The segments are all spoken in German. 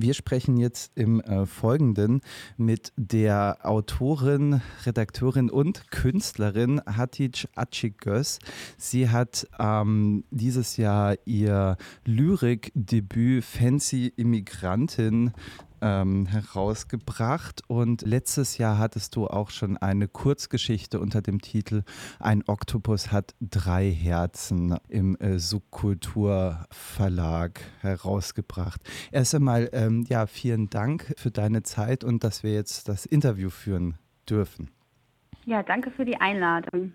Wir sprechen jetzt im äh, Folgenden mit der Autorin, Redakteurin und Künstlerin Hatice Acigöz. Sie hat ähm, dieses Jahr ihr Lyrikdebüt Fancy Immigrantin ähm, herausgebracht und letztes Jahr hattest du auch schon eine Kurzgeschichte unter dem Titel Ein Oktopus hat drei Herzen im äh, Subkulturverlag herausgebracht. Erst einmal, ähm, ja, vielen Dank für deine Zeit und dass wir jetzt das Interview führen dürfen. Ja, danke für die Einladung.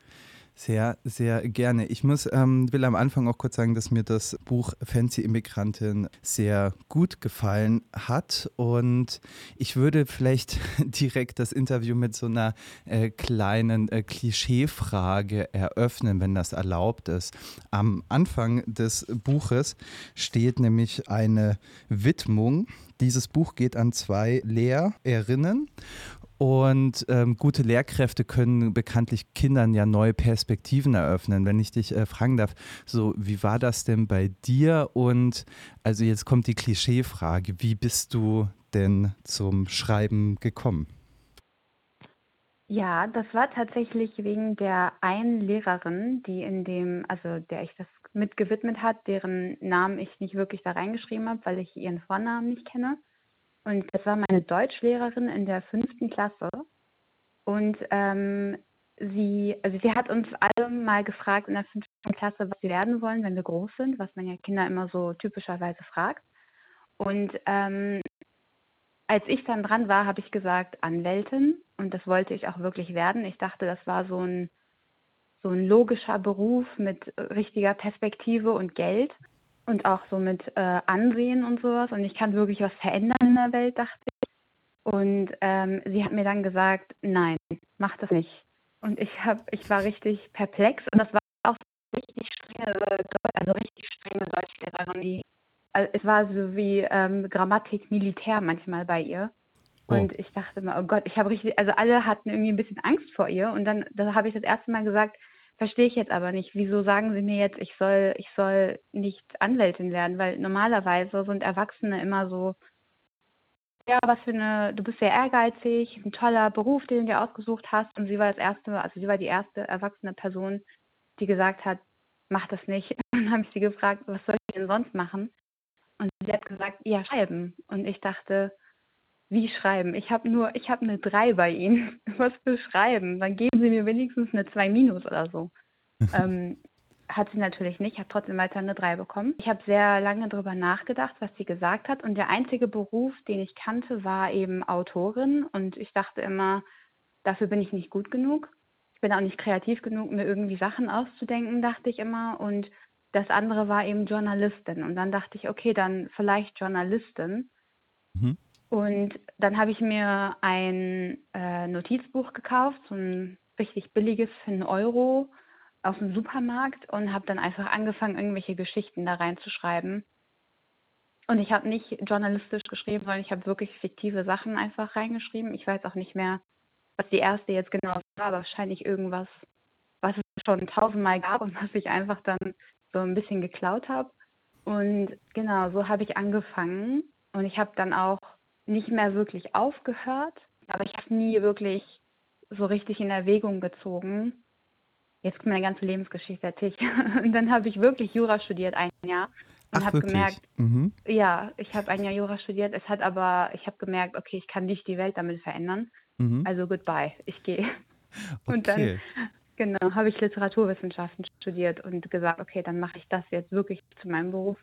Sehr, sehr gerne. Ich muss, ähm, will am Anfang auch kurz sagen, dass mir das Buch Fancy Immigrantin sehr gut gefallen hat. Und ich würde vielleicht direkt das Interview mit so einer äh, kleinen äh, Klischeefrage eröffnen, wenn das erlaubt ist. Am Anfang des Buches steht nämlich eine Widmung. Dieses Buch geht an zwei Lehrerinnen und ähm, gute Lehrkräfte können bekanntlich Kindern ja neue Perspektiven eröffnen. Wenn ich dich äh, fragen darf, so wie war das denn bei dir? Und also jetzt kommt die Klischeefrage, wie bist du denn zum Schreiben gekommen? Ja, das war tatsächlich wegen der einen Lehrerin, die in dem, also der ich das mitgewidmet hat, deren Namen ich nicht wirklich da reingeschrieben habe, weil ich ihren Vornamen nicht kenne. Und das war meine Deutschlehrerin in der fünften Klasse. Und ähm, sie, also sie hat uns alle mal gefragt in der fünften Klasse, was sie werden wollen, wenn wir groß sind, was man ja Kinder immer so typischerweise fragt. Und ähm, als ich dann dran war, habe ich gesagt Anwältin und das wollte ich auch wirklich werden. Ich dachte, das war so ein so ein logischer Beruf mit richtiger Perspektive und Geld und auch so mit äh, Ansehen und sowas. Und ich kann wirklich was verändern in der Welt, dachte ich. Und ähm, sie hat mir dann gesagt, nein, mach das nicht. Und ich hab, ich war richtig perplex und das war auch richtig strenge, also richtig strenge Deutschlehrerin, die also es war so wie ähm, Grammatik Militär manchmal bei ihr. Oh. Und ich dachte mir, oh Gott, ich habe richtig, also alle hatten irgendwie ein bisschen Angst vor ihr. Und dann da habe ich das erste Mal gesagt, Verstehe ich jetzt aber nicht. Wieso sagen Sie mir jetzt, ich soll, ich soll nicht Anwältin werden? Weil normalerweise sind Erwachsene immer so, ja, was für eine, du bist sehr ehrgeizig, ein toller Beruf, den du dir ausgesucht hast. Und sie war das erste, also sie war die erste erwachsene Person, die gesagt hat, mach das nicht. Und dann habe ich sie gefragt, was soll ich denn sonst machen? Und sie hat gesagt, ja, schreiben. Und ich dachte, wie schreiben? Ich habe nur, ich habe eine 3 bei Ihnen. Was für Schreiben? Dann geben Sie mir wenigstens eine 2 minus oder so. ähm, hat sie natürlich nicht, habe trotzdem weiter eine 3 bekommen. Ich habe sehr lange darüber nachgedacht, was sie gesagt hat. Und der einzige Beruf, den ich kannte, war eben Autorin. Und ich dachte immer, dafür bin ich nicht gut genug. Ich bin auch nicht kreativ genug, mir irgendwie Sachen auszudenken, dachte ich immer. Und das andere war eben Journalistin. Und dann dachte ich, okay, dann vielleicht Journalistin. Mhm. Und dann habe ich mir ein äh, Notizbuch gekauft, so ein richtig billiges für einen Euro aus dem Supermarkt und habe dann einfach angefangen, irgendwelche Geschichten da reinzuschreiben. Und ich habe nicht journalistisch geschrieben, sondern ich habe wirklich fiktive Sachen einfach reingeschrieben. Ich weiß auch nicht mehr, was die erste jetzt genau war, aber wahrscheinlich irgendwas, was es schon tausendmal gab und was ich einfach dann so ein bisschen geklaut habe. Und genau, so habe ich angefangen. Und ich habe dann auch nicht mehr wirklich aufgehört, aber ich habe nie wirklich so richtig in Erwägung gezogen. Jetzt kommt meine ganze Lebensgeschichte erzählt. Und dann habe ich wirklich Jura studiert, ein Jahr. Und habe gemerkt, mhm. ja, ich habe ein Jahr Jura studiert. Es hat aber, ich habe gemerkt, okay, ich kann nicht die Welt damit verändern. Mhm. Also goodbye, ich gehe. Okay. Und dann, genau, habe ich Literaturwissenschaften studiert und gesagt, okay, dann mache ich das jetzt wirklich zu meinem Beruf.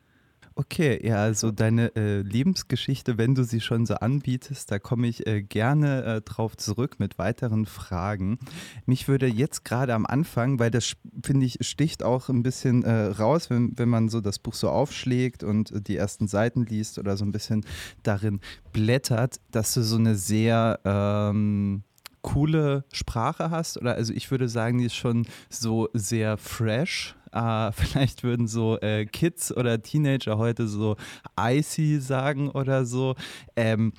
Okay, ja, also deine äh, Lebensgeschichte, wenn du sie schon so anbietest, da komme ich äh, gerne äh, drauf zurück mit weiteren Fragen. Mich würde jetzt gerade am Anfang, weil das finde ich sticht auch ein bisschen äh, raus, wenn, wenn man so das Buch so aufschlägt und die ersten Seiten liest oder so ein bisschen darin blättert, dass du so eine sehr ähm, coole Sprache hast oder also ich würde sagen, die ist schon so sehr fresh äh, vielleicht würden so äh, Kids oder Teenager heute so icy sagen oder so. Ähm,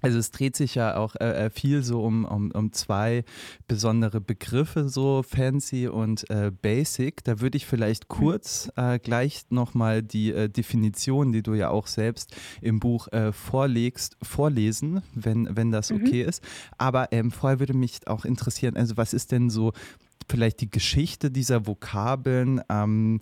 also es dreht sich ja auch äh, äh, viel so um, um, um zwei besondere Begriffe, so fancy und äh, basic. Da würde ich vielleicht mhm. kurz äh, gleich nochmal die äh, Definition, die du ja auch selbst im Buch äh, vorlegst, vorlesen, wenn, wenn das mhm. okay mhm. ist. Aber ähm, vorher würde mich auch interessieren, also was ist denn so vielleicht die Geschichte dieser Vokabeln? Ähm,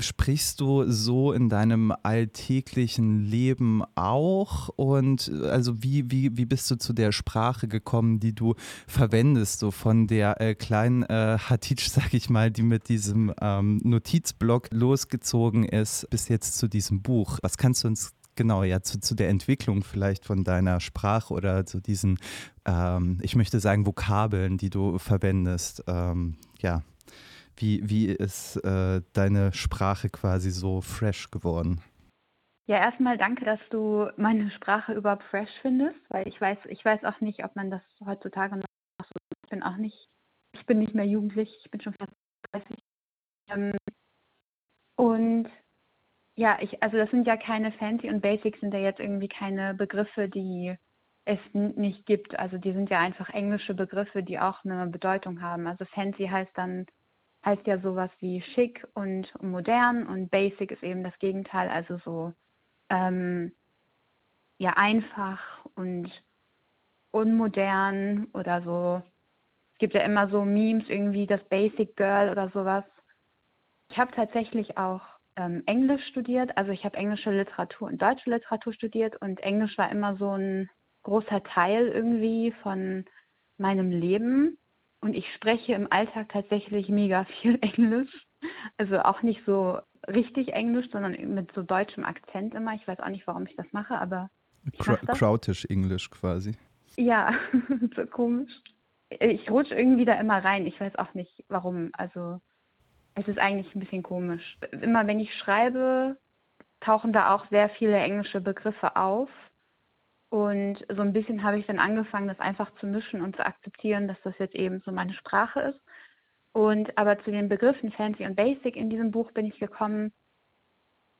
sprichst du so in deinem alltäglichen Leben auch? Und also wie, wie, wie bist du zu der Sprache gekommen, die du verwendest, so von der äh, kleinen äh, Hatice, sag ich mal, die mit diesem ähm, Notizblock losgezogen ist, bis jetzt zu diesem Buch? Was kannst du uns genau ja zu, zu der Entwicklung vielleicht von deiner Sprache oder zu diesen, ähm, ich möchte sagen, Vokabeln, die du verwendest, ähm, ja, wie, wie ist äh, deine Sprache quasi so fresh geworden? Ja, erstmal danke, dass du meine Sprache überhaupt fresh findest, weil ich weiß, ich weiß auch nicht, ob man das heutzutage noch so. Ich bin auch nicht, ich bin nicht mehr jugendlich, ich bin schon fast 30. Ähm, und ja, ich, also das sind ja keine Fancy und Basic sind ja jetzt irgendwie keine Begriffe, die es nicht gibt. Also die sind ja einfach englische Begriffe, die auch eine Bedeutung haben. Also Fancy heißt dann heißt ja sowas wie schick und modern und basic ist eben das Gegenteil, also so ähm, ja einfach und unmodern oder so. Es gibt ja immer so Memes irgendwie das Basic Girl oder sowas. Ich habe tatsächlich auch ähm, Englisch studiert, also ich habe englische Literatur und deutsche Literatur studiert und Englisch war immer so ein großer Teil irgendwie von meinem Leben. Und ich spreche im Alltag tatsächlich mega viel Englisch. Also auch nicht so richtig Englisch, sondern mit so deutschem Akzent immer. Ich weiß auch nicht, warum ich das mache, aber. Krautisch Englisch quasi. Ja, so komisch. Ich rutsche irgendwie da immer rein. Ich weiß auch nicht, warum. Also, es ist eigentlich ein bisschen komisch. Immer wenn ich schreibe, tauchen da auch sehr viele englische Begriffe auf. Und so ein bisschen habe ich dann angefangen, das einfach zu mischen und zu akzeptieren, dass das jetzt eben so meine Sprache ist. Und aber zu den Begriffen Fancy und Basic in diesem Buch bin ich gekommen,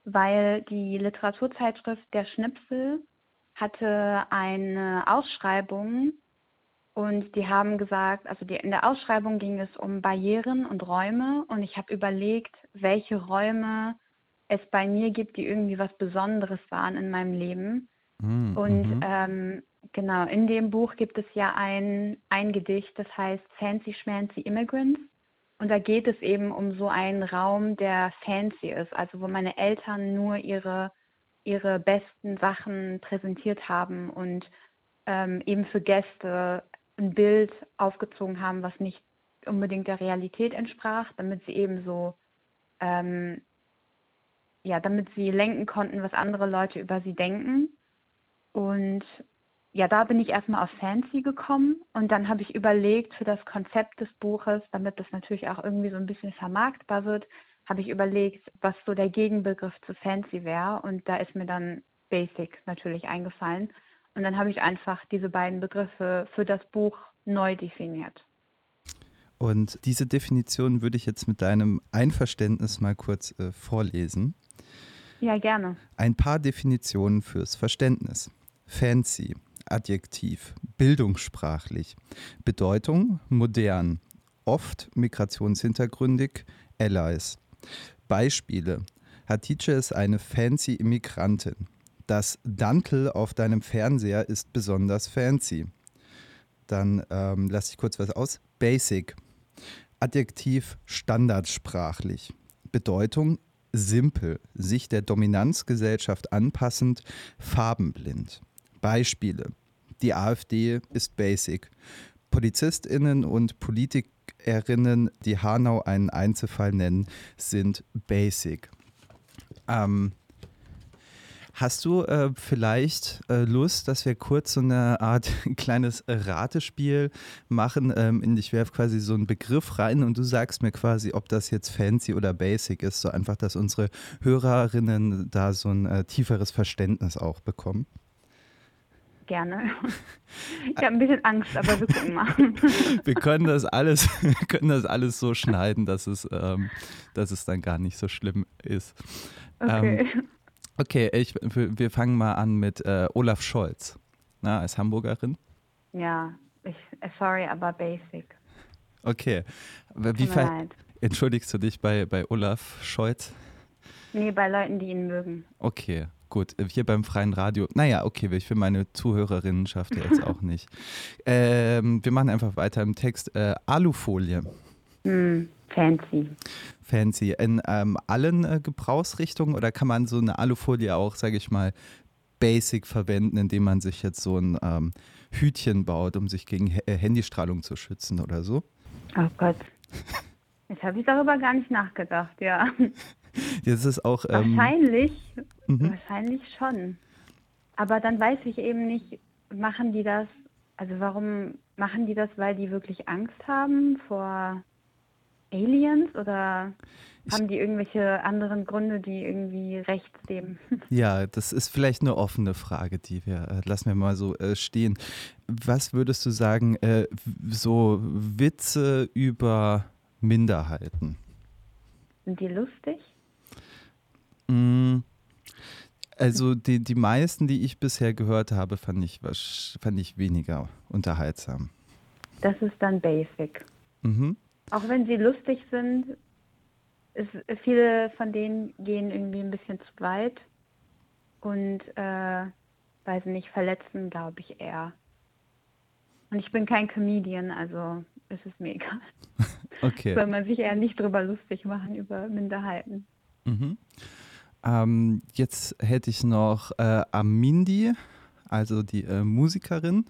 weil die Literaturzeitschrift Der Schnipsel hatte eine Ausschreibung und die haben gesagt, also die, in der Ausschreibung ging es um Barrieren und Räume und ich habe überlegt, welche Räume es bei mir gibt, die irgendwie was Besonderes waren in meinem Leben. Mhm. Und ähm, genau, in dem Buch gibt es ja ein, ein Gedicht, das heißt Fancy Schmancy Immigrants. Und da geht es eben um so einen Raum, der fancy ist, also wo meine Eltern nur ihre, ihre besten Sachen präsentiert haben und ähm, eben für Gäste ein Bild aufgezogen haben, was nicht unbedingt der Realität entsprach, damit sie eben so, ähm, ja, damit sie lenken konnten, was andere Leute über sie denken. Und ja, da bin ich erstmal auf Fancy gekommen und dann habe ich überlegt für das Konzept des Buches, damit das natürlich auch irgendwie so ein bisschen vermarktbar wird, habe ich überlegt, was so der Gegenbegriff zu Fancy wäre und da ist mir dann Basic natürlich eingefallen und dann habe ich einfach diese beiden Begriffe für das Buch neu definiert. Und diese Definition würde ich jetzt mit deinem Einverständnis mal kurz äh, vorlesen. Ja, gerne. Ein paar Definitionen fürs Verständnis. Fancy, Adjektiv, bildungssprachlich. Bedeutung, modern, oft migrationshintergründig, Allies. Beispiele. Hatice ist eine fancy Immigrantin. Das Dantel auf deinem Fernseher ist besonders fancy. Dann ähm, lasse ich kurz was aus. Basic. Adjektiv standardsprachlich. Bedeutung simpel, sich der Dominanzgesellschaft anpassend, farbenblind. Beispiele. Die AfD ist basic. PolizistInnen und PolitikerInnen, die Hanau einen Einzelfall nennen, sind basic. Ähm, Hast du äh, vielleicht äh, Lust, dass wir kurz so eine Art kleines Ratespiel machen? Ähm, ich werfe quasi so einen Begriff rein und du sagst mir quasi, ob das jetzt fancy oder basic ist, so einfach, dass unsere Hörerinnen da so ein äh, tieferes Verständnis auch bekommen. Gerne. Ich habe ein bisschen Angst, aber wir gucken mal. Wir können das alles, können das alles so schneiden, dass es, ähm, dass es dann gar nicht so schlimm ist. Okay. Ähm, okay, ich, wir fangen mal an mit äh, Olaf Scholz. na, als Hamburgerin? Ja, ich, äh, sorry, aber basic. Okay. Wie ver entschuldigst du dich bei, bei Olaf Scholz? Nee, bei Leuten, die ihn mögen. Okay, gut. Hier beim freien Radio. Naja, okay, ich will meine Zuhörerinnen schafft jetzt auch nicht. Ähm, wir machen einfach weiter im Text. Äh, Alufolie. Mm, fancy. Fancy. In ähm, allen äh, Gebrauchsrichtungen oder kann man so eine Alufolie auch, sage ich mal, basic verwenden, indem man sich jetzt so ein ähm, Hütchen baut, um sich gegen H äh, Handystrahlung zu schützen oder so? Oh Gott. Jetzt habe ich darüber gar nicht nachgedacht, ja. Jetzt ist auch. Ähm, wahrscheinlich, mhm. wahrscheinlich schon. Aber dann weiß ich eben nicht, machen die das, also warum machen die das, weil die wirklich Angst haben vor Aliens oder haben die irgendwelche anderen Gründe, die irgendwie rechts geben? Ja, das ist vielleicht eine offene Frage, die wir, äh, lassen wir mal so äh, stehen. Was würdest du sagen, äh, so Witze über Minderheiten? Sind die lustig? Mm, also die, die meisten, die ich bisher gehört habe, fand ich, fand ich weniger unterhaltsam. Das ist dann basic. Mhm. Auch wenn sie lustig sind, ist, viele von denen gehen irgendwie ein bisschen zu weit und äh, weiß nicht, verletzen, glaube ich eher. Und ich bin kein Comedian, also ist es mir egal. Okay. Soll man sich eher nicht drüber lustig machen über Minderheiten. Mhm. Ähm, jetzt hätte ich noch äh, Amindi, also die äh, Musikerin.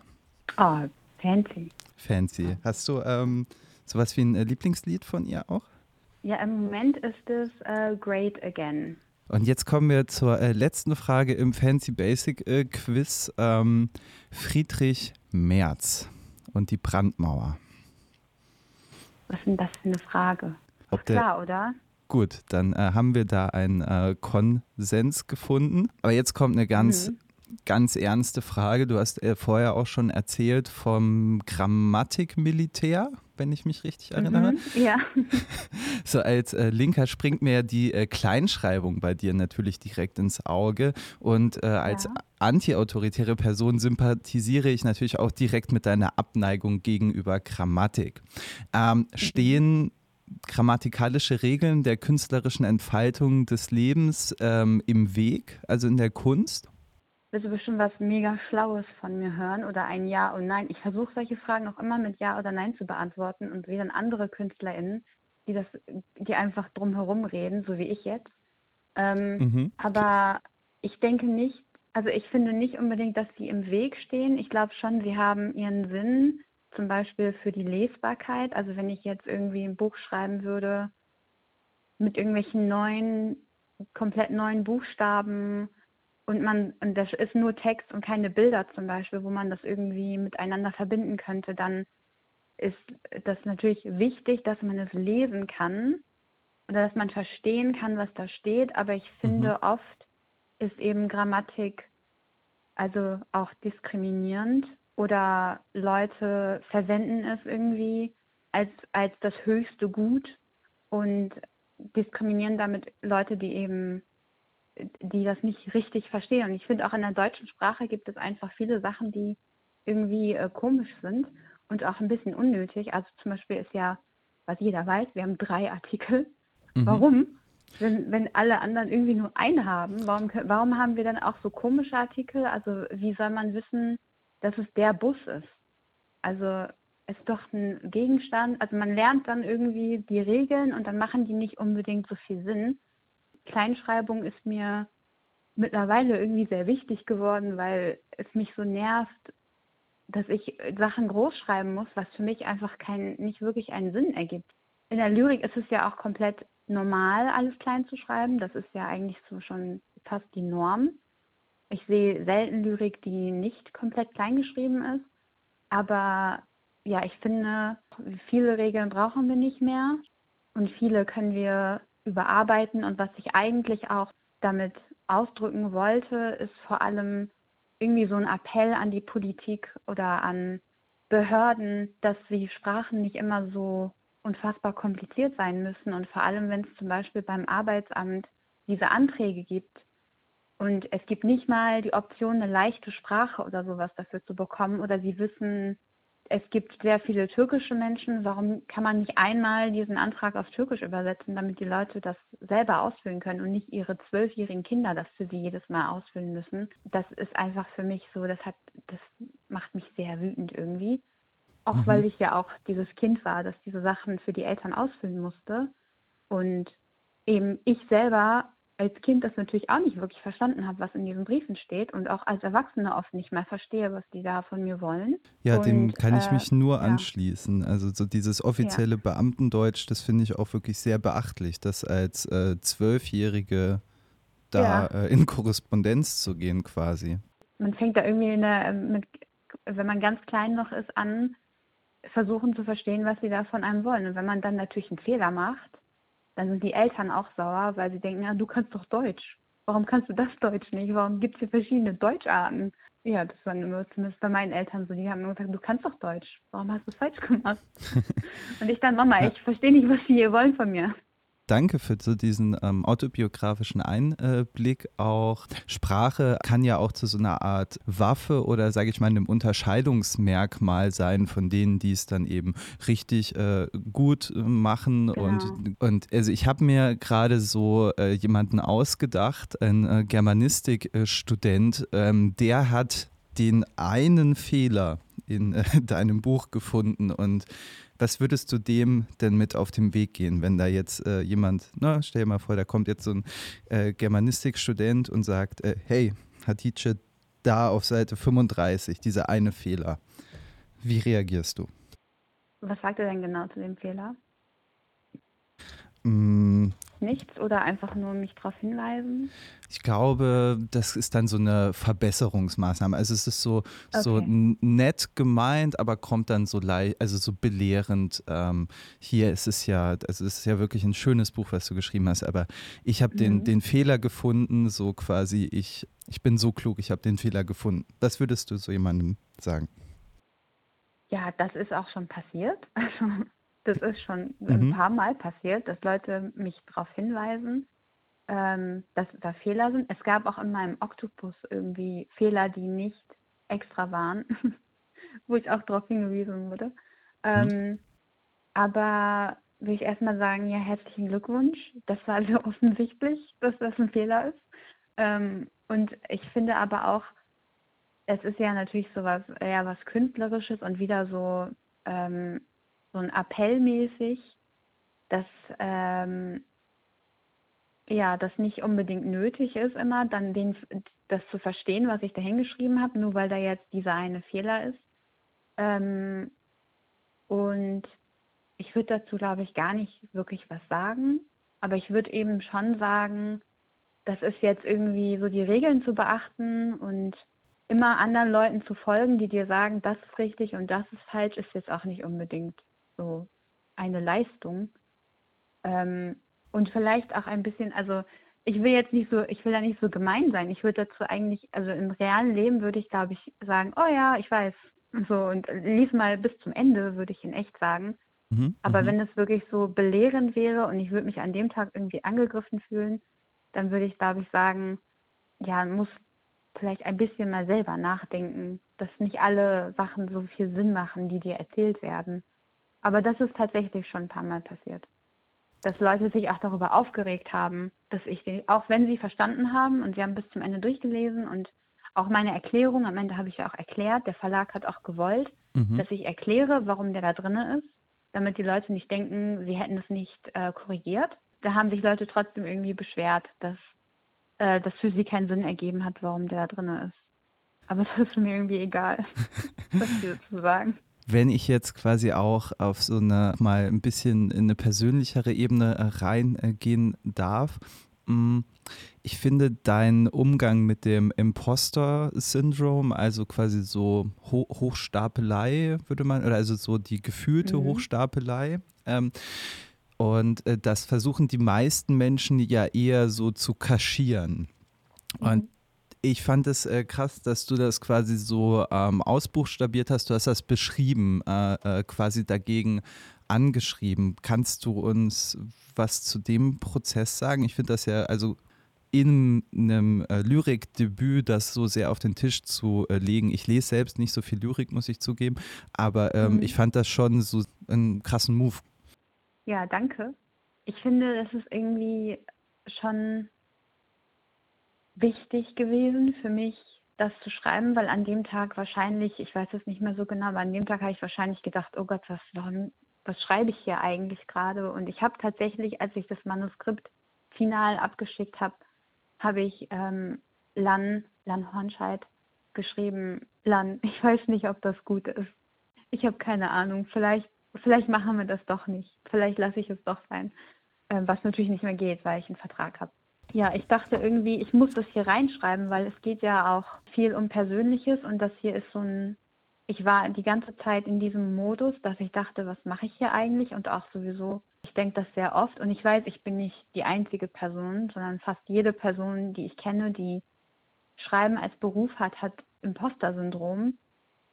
Oh, fancy. Fancy. Hast du ähm, sowas wie ein äh, Lieblingslied von ihr auch? Ja, im Moment ist es uh, Great Again. Und jetzt kommen wir zur äh, letzten Frage im Fancy Basic äh, Quiz. Ähm, Friedrich Merz und die Brandmauer. Was ist denn das für eine Frage? Ob klar, oder? Gut, dann äh, haben wir da einen äh, Konsens gefunden. Aber jetzt kommt eine ganz, mhm. ganz ernste Frage. Du hast äh, vorher auch schon erzählt vom Grammatikmilitär, wenn ich mich richtig erinnere. Mhm, ja. So als äh, Linker springt mir die äh, Kleinschreibung bei dir natürlich direkt ins Auge. Und äh, als ja. antiautoritäre Person sympathisiere ich natürlich auch direkt mit deiner Abneigung gegenüber Grammatik. Ähm, mhm. Stehen grammatikalische Regeln der künstlerischen Entfaltung des Lebens ähm, im Weg, also in der Kunst? Willst du bestimmt was mega Schlaues von mir hören oder ein Ja und Nein? Ich versuche solche Fragen auch immer mit Ja oder Nein zu beantworten und sehe dann andere KünstlerInnen, die das, die einfach drumherum reden, so wie ich jetzt. Ähm, mhm. Aber ich denke nicht, also ich finde nicht unbedingt, dass sie im Weg stehen. Ich glaube schon, sie haben ihren Sinn zum Beispiel für die Lesbarkeit. Also wenn ich jetzt irgendwie ein Buch schreiben würde mit irgendwelchen neuen, komplett neuen Buchstaben und man, und das ist nur Text und keine Bilder zum Beispiel, wo man das irgendwie miteinander verbinden könnte, dann ist das natürlich wichtig, dass man es lesen kann oder dass man verstehen kann, was da steht. Aber ich finde, mhm. oft ist eben Grammatik also auch diskriminierend oder Leute verwenden es irgendwie als, als das höchste Gut und diskriminieren damit Leute, die eben, die das nicht richtig verstehen. Und ich finde auch in der deutschen Sprache gibt es einfach viele Sachen, die irgendwie äh, komisch sind und auch ein bisschen unnötig. Also zum Beispiel ist ja, was jeder weiß, wir haben drei Artikel. Mhm. Warum? Wenn, wenn alle anderen irgendwie nur einen haben, warum, warum haben wir dann auch so komische Artikel? Also wie soll man wissen, dass es der Bus ist. Also ist doch ein Gegenstand, also man lernt dann irgendwie die Regeln und dann machen die nicht unbedingt so viel Sinn. Kleinschreibung ist mir mittlerweile irgendwie sehr wichtig geworden, weil es mich so nervt, dass ich Sachen groß schreiben muss, was für mich einfach kein, nicht wirklich einen Sinn ergibt. In der Lyrik ist es ja auch komplett normal, alles klein zu schreiben. Das ist ja eigentlich so schon fast die Norm. Ich sehe selten Lyrik, die nicht komplett kleingeschrieben ist. Aber ja, ich finde, viele Regeln brauchen wir nicht mehr und viele können wir überarbeiten. Und was ich eigentlich auch damit ausdrücken wollte, ist vor allem irgendwie so ein Appell an die Politik oder an Behörden, dass die Sprachen nicht immer so unfassbar kompliziert sein müssen. Und vor allem, wenn es zum Beispiel beim Arbeitsamt diese Anträge gibt, Und es gibt nicht mal die Option, eine leichte Sprache oder sowas dafür zu bekommen. Oder sie wissen, es gibt sehr viele türkische Menschen. Warum kann man nicht einmal diesen Antrag auf Türkisch übersetzen, damit die Leute das selber ausfüllen können und nicht ihre zwölfjährigen Kinder das für sie jedes Mal ausfüllen müssen? Das ist einfach für mich so, das hat, das macht mich sehr wütend irgendwie. Auch mhm. weil ich ja auch dieses Kind war, das diese Sachen für die Eltern ausfüllen musste. Und eben ich selber als Kind das natürlich auch nicht wirklich verstanden habe, was in diesen Briefen steht und auch als Erwachsene oft nicht mehr verstehe, was die da von mir wollen. Ja, und, dem kann ich mich äh, nur ja. anschließen. Also so dieses offizielle ja. Beamtendeutsch, das finde ich auch wirklich sehr beachtlich, das als äh, Zwölfjährige da ja. äh, in Korrespondenz zu gehen quasi. Man fängt da irgendwie der, mit, wenn man ganz klein noch ist, an, versuchen zu verstehen, was sie da von einem wollen. Und wenn man dann natürlich einen Fehler macht, dann sind die Eltern auch sauer, weil sie denken, ja, du kannst doch Deutsch. Warum kannst du das Deutsch nicht? Warum gibt es hier verschiedene Deutscharten? Ja, das war immer zumindest bei meinen Eltern so. Die haben immer gesagt, du kannst doch Deutsch. Warum hast du es falsch gemacht? Und ich dann, Mama, ich verstehe nicht, was sie hier wollen von mir danke für so diesen ähm, autobiografischen Einblick auch. Sprache kann ja auch zu so einer Art Waffe oder, sage ich mal, einem Unterscheidungsmerkmal sein von denen, die es dann eben richtig äh, gut machen. Genau. Und, und also ich habe mir gerade so äh, jemanden ausgedacht, ein äh, Germanistikstudent, ähm, der hat den einen Fehler in äh, deinem Buch gefunden und was würdest du dem denn mit auf den Weg gehen, wenn da jetzt äh, jemand, na, stell dir mal vor, da kommt jetzt so ein äh, Germanistikstudent und sagt, äh, hey, Hatice, da auf Seite 35, dieser eine Fehler. Wie reagierst du? Was sagt er denn genau zu dem Fehler? Mm, Nichts oder einfach nur mich darauf hinweisen? Ich glaube, das ist dann so eine Verbesserungsmaßnahme. Also es ist so, okay. so nett gemeint, aber kommt dann so leicht, also so belehrend. Ähm, hier ist es ja, also es ist ja wirklich ein schönes Buch, was du geschrieben hast, aber ich habe mhm. den, den Fehler gefunden, so quasi, ich, ich bin so klug, ich habe den Fehler gefunden. Was würdest du so jemandem sagen? Ja, das ist auch schon passiert. Also das ist schon mhm. ein paar Mal passiert, dass Leute mich darauf hinweisen, ähm, dass da Fehler sind. Es gab auch in meinem Oktopus irgendwie Fehler, die nicht extra waren, wo ich auch darauf hingewiesen wurde. Ähm, mhm. Aber will ich erstmal sagen, ja, herzlichen Glückwunsch. Das war sehr offensichtlich, dass das ein Fehler ist. Ähm, und ich finde aber auch, es ist ja natürlich so was, eher was Künstlerisches und wieder so ähm, so ein Appell mäßig, dass ähm, ja, das nicht unbedingt nötig ist immer, dann den, das zu verstehen, was ich da hingeschrieben habe, nur weil da jetzt dieser eine Fehler ist. Ähm, und ich würde dazu, glaube ich, gar nicht wirklich was sagen, aber ich würde eben schon sagen, das ist jetzt irgendwie so die Regeln zu beachten und immer anderen Leuten zu folgen, die dir sagen, das ist richtig und das ist falsch, ist jetzt auch nicht unbedingt so eine Leistung. Ähm, und vielleicht auch ein bisschen, also ich will jetzt nicht so, ich will da nicht so gemein sein. Ich würde dazu eigentlich, also im realen Leben würde ich, glaube ich, sagen, oh ja, ich weiß. So, und lies mal bis zum Ende, würde ich in echt sagen. Mhm, Aber mhm. wenn es wirklich so belehrend wäre und ich würde mich an dem Tag irgendwie angegriffen fühlen, dann würde ich, glaube ich, sagen, ja, muss vielleicht ein bisschen mal selber nachdenken, dass nicht alle Sachen so viel Sinn machen, die dir erzählt werden. Aber das ist tatsächlich schon ein paar Mal passiert. Dass Leute sich auch darüber aufgeregt haben, dass ich, den, auch wenn sie verstanden haben und sie haben bis zum Ende durchgelesen und auch meine Erklärung, am Ende habe ich ja auch erklärt, der Verlag hat auch gewollt, mhm. dass ich erkläre, warum der da drin ist, damit die Leute nicht denken, sie hätten es nicht äh, korrigiert. Da haben sich Leute trotzdem irgendwie beschwert, dass äh, das für sie keinen Sinn ergeben hat, warum der da drin ist. Aber das ist mir irgendwie egal, was sie dazu sagen wenn ich jetzt quasi auch auf so eine mal ein bisschen in eine persönlichere Ebene äh, reingehen darf. Mm, ich finde deinen Umgang mit dem Imposter-Syndrom, also quasi so Ho Hochstapelei, würde man, oder also so die gefühlte mhm. Hochstapelei. Ähm, und äh, das versuchen die meisten Menschen ja eher so zu kaschieren. Mhm. Und ich fand es äh, krass, dass du das quasi so ähm, ausbuchstabiert hast. Du hast das beschrieben, äh, äh, quasi dagegen angeschrieben. Kannst du uns was zu dem Prozess sagen? Ich finde das ja, also in einem äh, Lyrikdebüt das so sehr auf den Tisch zu äh, legen. Ich lese selbst nicht so viel Lyrik, muss ich zugeben, aber ähm, mhm. ich fand das schon so einen krassen Move. Ja, danke. Ich finde, das ist irgendwie schon wichtig gewesen für mich, das zu schreiben, weil an dem Tag wahrscheinlich, ich weiß es nicht mehr so genau, aber an dem Tag habe ich wahrscheinlich gedacht, oh Gott, was, warum, was schreibe ich hier eigentlich gerade? Und ich habe tatsächlich, als ich das Manuskript final abgeschickt habe, habe ich ähm, Lan, Lan Hornscheid geschrieben. Lan, ich weiß nicht, ob das gut ist. Ich habe keine Ahnung. Vielleicht, vielleicht machen wir das doch nicht. Vielleicht lasse ich es doch sein. Ähm, was natürlich nicht mehr geht, weil ich einen Vertrag habe. Ja, ich dachte irgendwie, ich muss das hier reinschreiben, weil es geht ja auch viel um Persönliches und das hier ist so ein, ich war die ganze Zeit in diesem Modus, dass ich dachte, was mache ich hier eigentlich? Und auch sowieso, ich denke das sehr oft und ich weiß, ich bin nicht die einzige Person, sondern fast jede Person, die ich kenne, die Schreiben als Beruf hat, hat Imposter-Syndrom.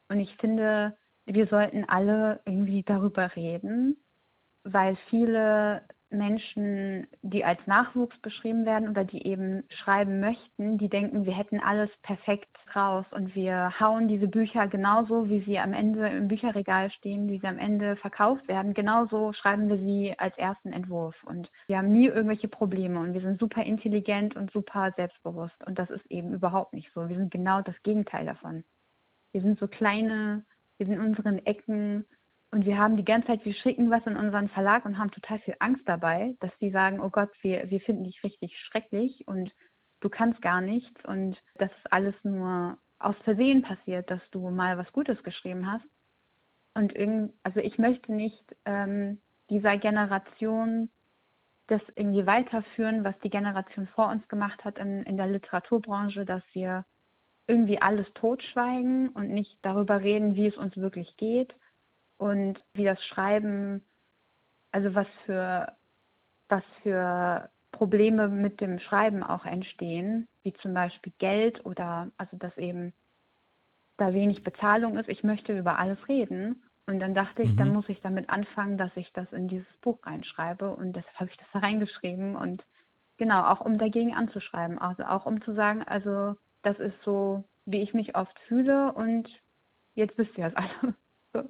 Und ich finde, wir sollten alle irgendwie darüber reden, weil viele Menschen, die als Nachwuchs beschrieben werden oder die eben schreiben möchten, die denken, wir hätten alles perfekt raus und wir hauen diese Bücher genauso, wie sie am Ende im Bücherregal stehen, wie sie am Ende verkauft werden. Genauso schreiben wir sie als ersten Entwurf und wir haben nie irgendwelche Probleme und wir sind super intelligent und super selbstbewusst und das ist eben überhaupt nicht so. Wir sind genau das Gegenteil davon. Wir sind so kleine, wir sind in unseren Ecken und wir haben die ganze Zeit, wir schicken was in unseren Verlag und haben total viel Angst dabei, dass sie sagen, oh Gott, wir, wir finden dich richtig schrecklich und du kannst gar nichts und das ist alles nur aus Versehen passiert, dass du mal was Gutes geschrieben hast. Und irgend, also ich möchte nicht ähm, dieser Generation das irgendwie weiterführen, was die Generation vor uns gemacht hat in, in der Literaturbranche, dass wir irgendwie alles totschweigen und nicht darüber reden, wie es uns wirklich geht und wie das Schreiben, also was für, was für Probleme mit dem Schreiben auch entstehen, wie zum Beispiel Geld oder also dass eben da wenig Bezahlung ist. Ich möchte über alles reden. Und dann dachte ich, mhm. dann muss ich damit anfangen, dass ich das in dieses Buch reinschreibe. Und deshalb habe ich das da reingeschrieben. Und genau, auch um dagegen anzuschreiben. Also auch um zu sagen, also das ist so, wie ich mich oft fühle und jetzt wisst ihr es alle.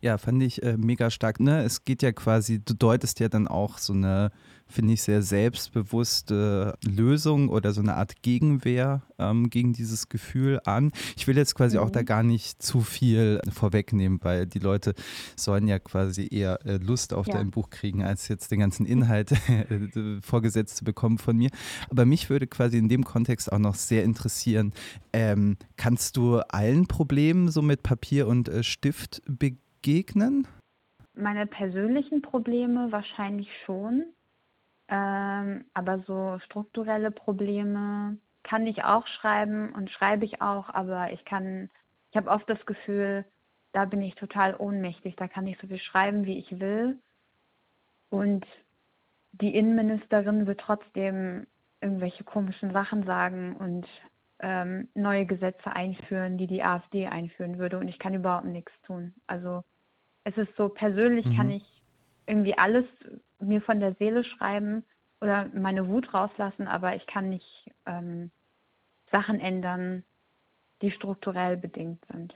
Ja, fand ich äh, mega stark. Ne? Es geht ja quasi, du deutest ja dann auch so eine finde ich, sehr selbstbewusste Lösung oder so eine Art Gegenwehr ähm, gegen dieses Gefühl an. Ich will jetzt quasi mhm. auch da mhm. gar nicht zu viel vorwegnehmen, weil die Leute sollen ja quasi eher äh, Lust auf ja. dein Buch kriegen, als jetzt den ganzen Inhalt äh, vorgesetzt zu bekommen von mir. Aber mich würde quasi in dem Kontext auch noch sehr interessieren, ähm, kannst du allen Problemen so mit Papier und äh, Stift begegnen? Meine persönlichen Probleme wahrscheinlich schon. Ähm, aber so strukturelle Probleme kann ich auch schreiben und schreibe ich auch, aber ich kann, ich habe oft das Gefühl, da bin ich total ohnmächtig, da kann ich so viel schreiben, wie ich will. Und die Innenministerin wird trotzdem irgendwelche komischen Sachen sagen und ähm, neue Gesetze einführen, die die AfD einführen würde und ich kann überhaupt nichts tun. Also es ist so, persönlich mhm. kann ich irgendwie alles mir von der Seele schreiben oder meine Wut rauslassen, aber ich kann nicht ähm, Sachen ändern, die strukturell bedingt sind.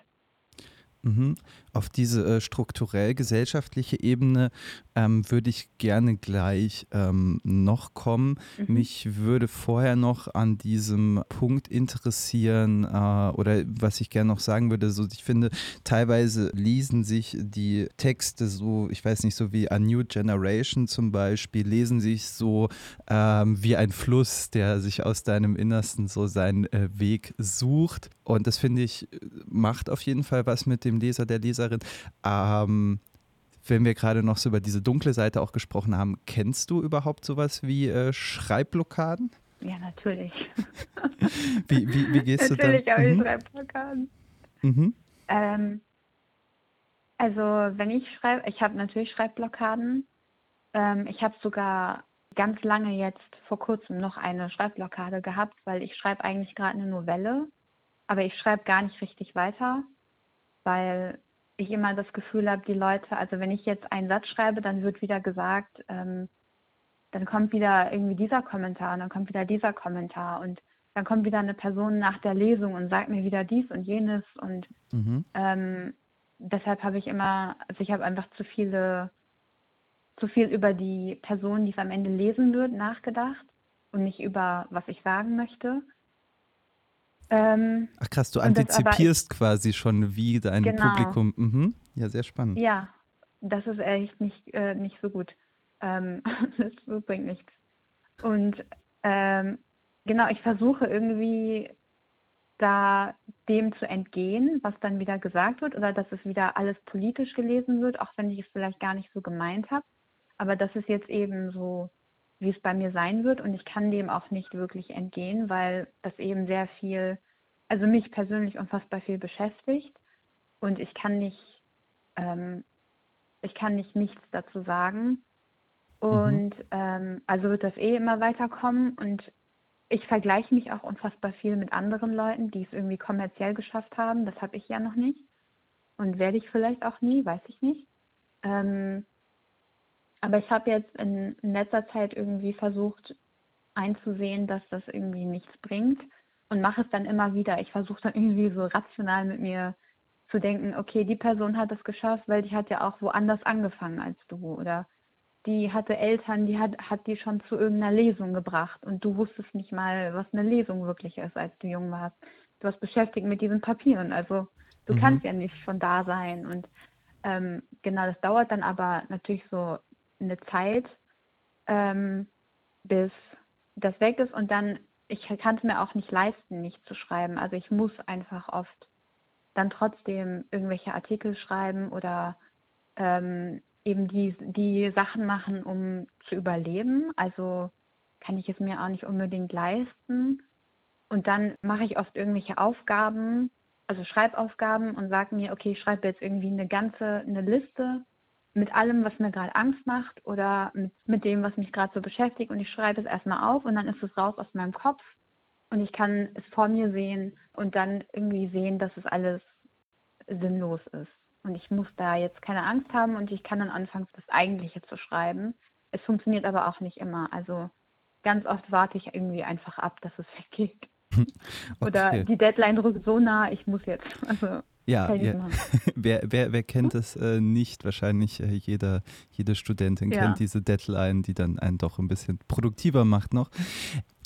Mhm. Auf diese äh, strukturell gesellschaftliche Ebene ähm, würde ich gerne gleich ähm, noch kommen. Mhm. Mich würde vorher noch an diesem Punkt interessieren äh, oder was ich gerne noch sagen würde, so ich finde, teilweise lesen sich die Texte so, ich weiß nicht, so wie A New Generation zum Beispiel, lesen sich so ähm, wie ein Fluss, der sich aus deinem Innersten so seinen äh, Weg sucht. Und das finde ich, macht auf jeden Fall was mit dem Leser, der Leserin. Ähm, wenn wir gerade noch so über diese dunkle Seite auch gesprochen haben, kennst du überhaupt sowas wie äh, Schreibblockaden? Ja, natürlich. wie, wie, wie gehst natürlich du da? Natürlich habe ich mhm. Schreibblockaden. Mhm. Ähm, also wenn ich schreibe, ich habe natürlich Schreibblockaden. Ähm, ich habe sogar ganz lange jetzt vor kurzem noch eine Schreibblockade gehabt, weil ich schreibe eigentlich gerade eine Novelle, aber ich schreibe gar nicht richtig weiter, weil ich immer das Gefühl habe, die Leute, also wenn ich jetzt einen Satz schreibe, dann wird wieder gesagt, ähm, dann kommt wieder irgendwie dieser Kommentar und dann kommt wieder dieser Kommentar und dann kommt wieder eine Person nach der Lesung und sagt mir wieder dies und jenes und mhm. ähm, deshalb habe ich immer, also ich habe einfach zu viele, zu viel über die Person, die es am Ende lesen wird, nachgedacht und nicht über was ich sagen möchte. Ähm, Ach krass, du antizipierst aber, quasi schon, wie dein genau. Publikum. Mhm. Ja, sehr spannend. Ja, das ist echt nicht, äh, nicht so gut. Ähm, das bringt nichts. Und ähm, genau, ich versuche irgendwie da dem zu entgehen, was dann wieder gesagt wird oder dass es wieder alles politisch gelesen wird, auch wenn ich es vielleicht gar nicht so gemeint habe. Aber das ist jetzt eben so, wie es bei mir sein wird und ich kann dem auch nicht wirklich entgehen, weil das eben sehr viel, also mich persönlich unfassbar viel beschäftigt und ich kann nicht, ähm, ich kann nicht nichts dazu sagen. Mhm. Und mhm. ähm, also wird das eh immer weiterkommen und ich vergleiche mich auch unfassbar viel mit anderen Leuten, die es irgendwie kommerziell geschafft haben. Das habe ich ja noch nicht. Und werde ich vielleicht auch nie, weiß ich nicht. Ähm, aber ich habe jetzt in, letzter Zeit irgendwie versucht einzusehen, dass das irgendwie nichts bringt und mache es dann immer wieder. Ich versuche dann irgendwie so rational mit mir zu denken, okay, die Person hat es geschafft, weil die hat ja auch woanders angefangen als du. Oder die hatte Eltern, die hat, hat die schon zu irgendeiner Lesung gebracht und du wusstest nicht mal, was eine Lesung wirklich ist, als du jung warst. Du warst beschäftigt mit diesen Papieren, also du mhm. kannst ja nicht schon da sein. Und ähm, genau, das dauert dann aber natürlich so eine Zeit, ähm, bis das weg ist und dann, ich kann es mir auch nicht leisten, nicht zu schreiben. Also ich muss einfach oft dann trotzdem irgendwelche Artikel schreiben oder ähm, eben die, die Sachen machen, um zu überleben. Also kann ich es mir auch nicht unbedingt leisten. Und dann mache ich oft irgendwelche Aufgaben, also Schreibaufgaben und sage mir, okay, ich schreibe jetzt irgendwie eine ganze, eine Liste mit allem, was mir gerade Angst macht oder mit, mit dem, was mich gerade so beschäftigt und ich schreibe es erstmal auf und dann ist es raus aus meinem Kopf und ich kann es vor mir sehen und dann irgendwie sehen, dass es alles sinnlos ist. Und ich muss da jetzt keine Angst haben und ich kann dann anfangen, das Eigentliche zu schreiben. Es funktioniert aber auch nicht immer. Also ganz oft warte ich irgendwie einfach ab, dass es weggeht. Okay. Oder die Deadline rückt so nah, ich muss jetzt. Also ja, ja. wer, wer, wer kennt es äh, nicht? Wahrscheinlich äh, jeder, jede Studentin ja. kennt diese Deadline, die dann einen doch ein bisschen produktiver macht noch.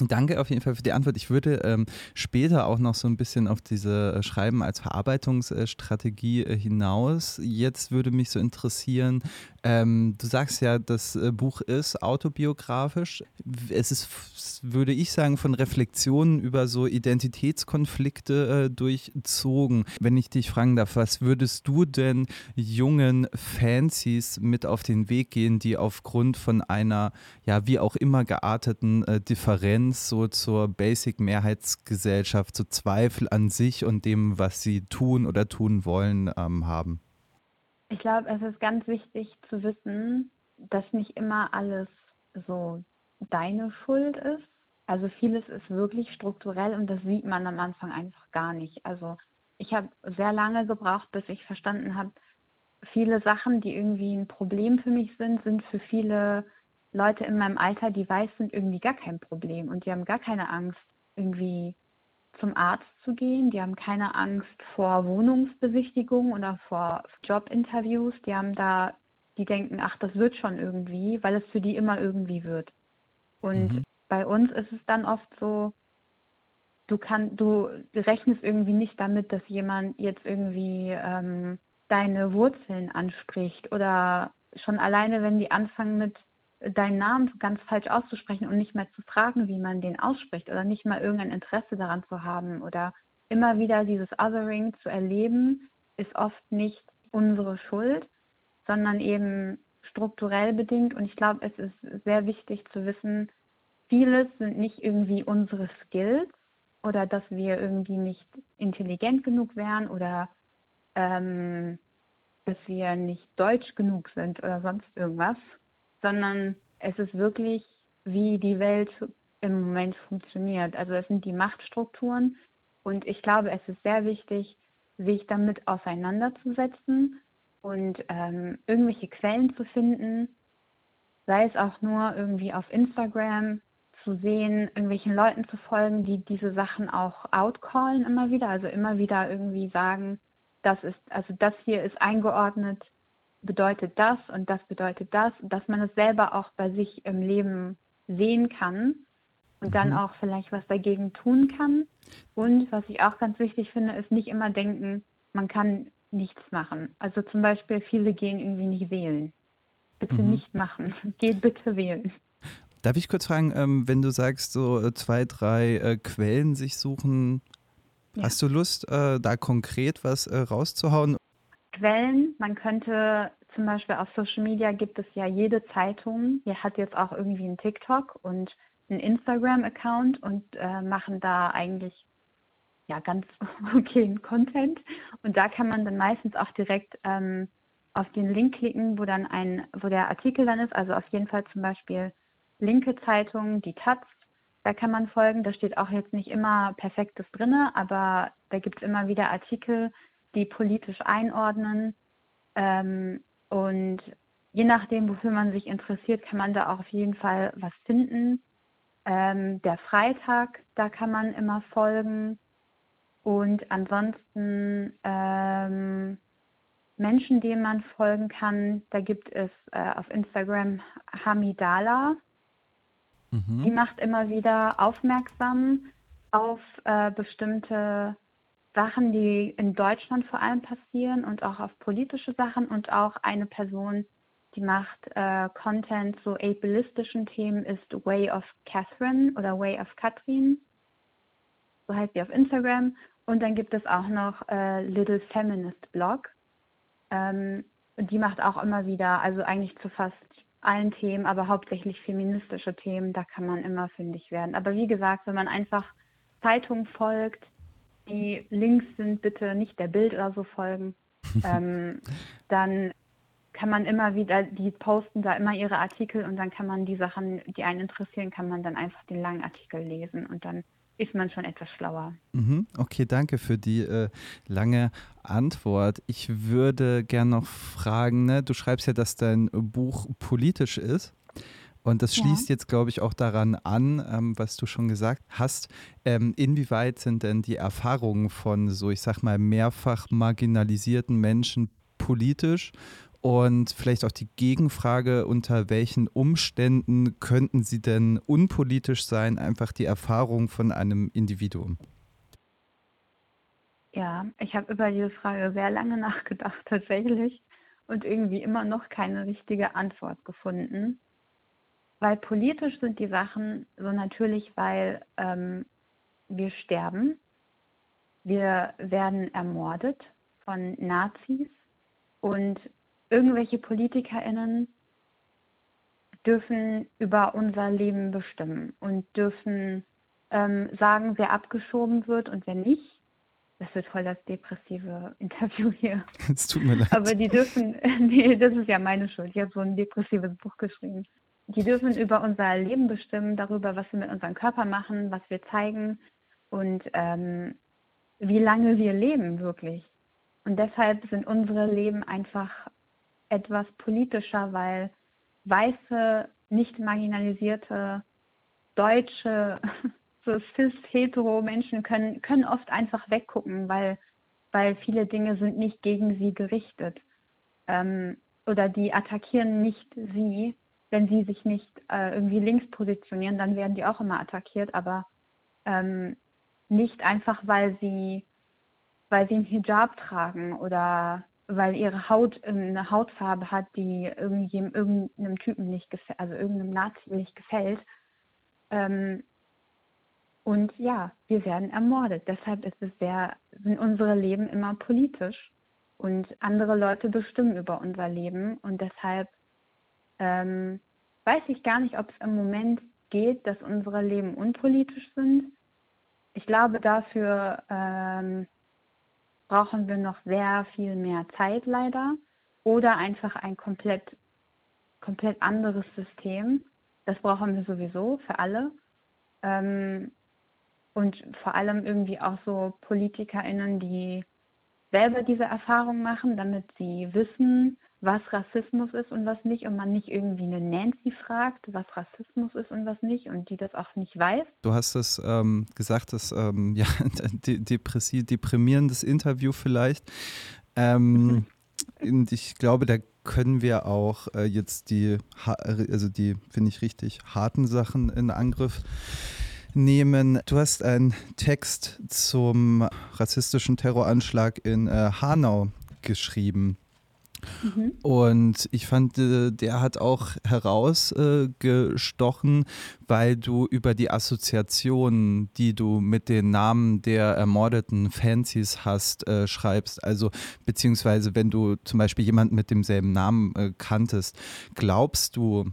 Danke auf jeden Fall für die Antwort. Ich würde ähm, später auch noch so ein bisschen auf diese äh, Schreiben als Verarbeitungsstrategie äh, hinaus. Jetzt würde mich so interessieren, ähm, du sagst ja, das äh, Buch ist autobiografisch. Es ist, würde ich sagen, von Reflexionen über so Identitätskonflikte äh, durchzogen. Wenn ich dich fragen darf, was würdest du denn jungen Fancies mit auf den Weg gehen, die aufgrund von einer, ja, wie auch immer gearteten äh, Differenz Tendenz so zur Basic-Mehrheitsgesellschaft, zu Zweifel an sich und dem, was sie tun oder tun wollen, ähm, haben? Ich glaube, es ist ganz wichtig zu wissen, dass nicht immer alles so deine Schuld ist. Also vieles ist wirklich strukturell und das sieht man am Anfang einfach gar nicht. Also ich habe sehr lange gebraucht, bis ich verstanden habe, viele Sachen, die irgendwie ein Problem für mich sind, sind für viele Leute in meinem Alter, die weiß sind, irgendwie gar kein Problem und die haben gar keine Angst, irgendwie zum Arzt zu gehen. Die haben keine Angst vor Wohnungsbesichtigungen oder vor Jobinterviews. Die haben da, die denken, ach, das wird schon irgendwie, weil es für die immer irgendwie wird. Und mhm. bei uns ist es dann oft so, du kann, du rechnest irgendwie nicht damit, dass jemand jetzt irgendwie ähm, deine Wurzeln anspricht oder schon alleine, wenn die anfangen mit deinen Namen ganz falsch auszusprechen und nicht mehr zu fragen, wie man den ausspricht oder nicht mal irgendein Interesse daran zu haben oder immer wieder dieses Othering zu erleben, ist oft nicht unsere Schuld, sondern eben strukturell bedingt. Und ich glaube, es ist sehr wichtig zu wissen, vieles sind nicht irgendwie unsere Skills oder dass wir irgendwie nicht intelligent genug wären oder ähm, dass wir nicht deutsch genug sind oder sonst irgendwas, sondern es ist wirklich, wie die Welt im Moment funktioniert. Also es sind die Machtstrukturen. Und ich glaube, es ist sehr wichtig, sich damit auseinanderzusetzen und ähm, irgendwelche Quellen zu finden, sei es auch nur irgendwie auf Instagram zu sehen, irgendwelchen Leuten zu folgen, die diese Sachen auch outcallen immer wieder, also immer wieder irgendwie sagen, das ist, also das hier ist eingeordnet, bedeutet das und das bedeutet das, dass man es selber auch bei sich im Leben sehen kann und dann mhm. auch vielleicht was dagegen tun kann. Und was ich auch ganz wichtig finde, ist nicht immer denken, man kann nichts machen. Also zum Beispiel viele gehen irgendwie nicht wählen. Bitte mhm. nicht machen. Geht bitte wählen. Darf ich kurz fragen, ähm, wenn du sagst, so äh, zwei, drei äh, Quellen sich suchen, ja. hast du Lust, äh, da konkret was rauszuhauen? Quellen, man könnte zum Beispiel auf Social Media gibt es ja jede Zeitung, die hat jetzt auch irgendwie einen TikTok und einen Instagram-Account und äh, machen da eigentlich ja ganz okayen Content. Und da kann man dann meistens auch direkt ähm, auf den Link klicken, wo dann ein, wo der Artikel dann ist. Also auf jeden Fall zum Beispiel linke Zeitung, die Taz, da kann man folgen. Da steht auch jetzt nicht immer Perfektes drin, aber da gibt es immer wieder Artikel, die politisch einordnen. Ähm, und je nachdem, wofür man sich interessiert, kann man da auch auf jeden Fall was finden. Ähm, der Freitag, da kann man immer folgen. Und ansonsten ähm, Menschen, denen man folgen kann, da gibt es äh, auf Instagram Hamidala. Mhm. Die macht immer wieder aufmerksam auf äh, bestimmte Sachen, die in Deutschland vor allem passieren und auch auf politische Sachen und auch eine Person, die macht äh, Content zu ableistischen Themen, ist Way of Catherine oder Way of Katrin. So heißt sie auf Instagram. Und dann gibt es auch noch äh, Little Feminist Blog. Ähm, die macht auch immer wieder, also eigentlich zu fast allen Themen, aber hauptsächlich feministische Themen, da kann man immer fündig werden. Aber wie gesagt, wenn man einfach Zeitung folgt, die Links sind bitte nicht der Bild oder so folgen, ähm, dann kann man immer wieder, die posten da immer ihre Artikel und dann kann man die Sachen, die einen interessieren, kann man dann einfach den langen Artikel lesen und dann ist man schon etwas schlauer. Mhm, okay, danke für die äh, lange Antwort. Ich würde gerne noch fragen, ne, du schreibst ja, dass dein Buch politisch ist. Und das schließt ja. jetzt, glaube ich, auch daran an, ähm, was du schon gesagt hast. Ähm, inwieweit sind denn die Erfahrungen von so, ich sag mal, mehrfach marginalisierten Menschen politisch und vielleicht auch die Gegenfrage, unter welchen Umständen könnten sie denn unpolitisch sein, einfach die Erfahrung von einem Individuum? Ja, ich habe über diese Frage sehr lange nachgedacht tatsächlich und irgendwie immer noch keine richtige Antwort gefunden. Weil politisch sind die Sachen so natürlich, weil ähm, wir sterben, wir werden ermordet von Nazis und irgendwelche PolitikerInnen dürfen über unser Leben bestimmen und dürfen ähm, sagen, wer abgeschoben wird und wer nicht. Das wird voll das depressive Interview hier. Es tut mir leid. Aber die dürfen, nee, das ist ja meine Schuld. Ich habe so ein depressives Buch geschrieben. Die dürfen über unser Leben bestimmen, darüber, was wir mit unserem Körper machen, was wir zeigen und ähm, wie lange wir leben wirklich. Und deshalb sind unsere Leben einfach etwas politischer, weil weiße, nicht marginalisierte deutsche, so cis-hetero Menschen können, können oft einfach weggucken, weil, weil viele Dinge sind nicht gegen sie gerichtet. Ähm, oder die attackieren nicht sie, wenn sie sich nicht äh, irgendwie links positionieren, dann werden die auch immer attackiert, aber ähm, nicht einfach, weil sie, weil sie einen Hijab tragen oder weil ihre Haut eine Hautfarbe hat, die irgendeinem Typen nicht gefällt, also irgendeinem Nazi nicht gefällt. Ähm, und ja, wir werden ermordet. Deshalb ist es sehr, sind unsere Leben immer politisch und andere Leute bestimmen über unser Leben. Und deshalb ähm, weiß ich gar nicht, ob es im Moment geht, dass unsere Leben unpolitisch sind. Ich glaube, dafür ähm, brauchen wir noch sehr viel mehr Zeit leider oder einfach ein komplett, komplett anderes System. Das brauchen wir sowieso für alle. Ähm, und vor allem irgendwie auch so PolitikerInnen, die selber diese Erfahrung machen, damit sie wissen, was Rassismus ist und was nicht und man nicht irgendwie eine Nancy fragt, was Rassismus ist und was nicht und die das auch nicht weiß. Du hast es ähm, gesagt, das ähm, ja, deprimierendes Interview vielleicht. Ähm, und ich glaube, da können wir auch äh, jetzt die, also die, finde ich richtig, harten Sachen in Angriff nehmen. Du hast einen Text zum rassistischen Terroranschlag in äh, Hanau geschrieben. Mhm. Und ich fand, äh, der hat auch herausgestochen, weil du über die Assoziationen, die du mit den Namen der ermordeten Fancies hast, äh, schreibst. Also beziehungsweise wenn du zum Beispiel jemanden mit demselben Namen äh, kanntest, glaubst du,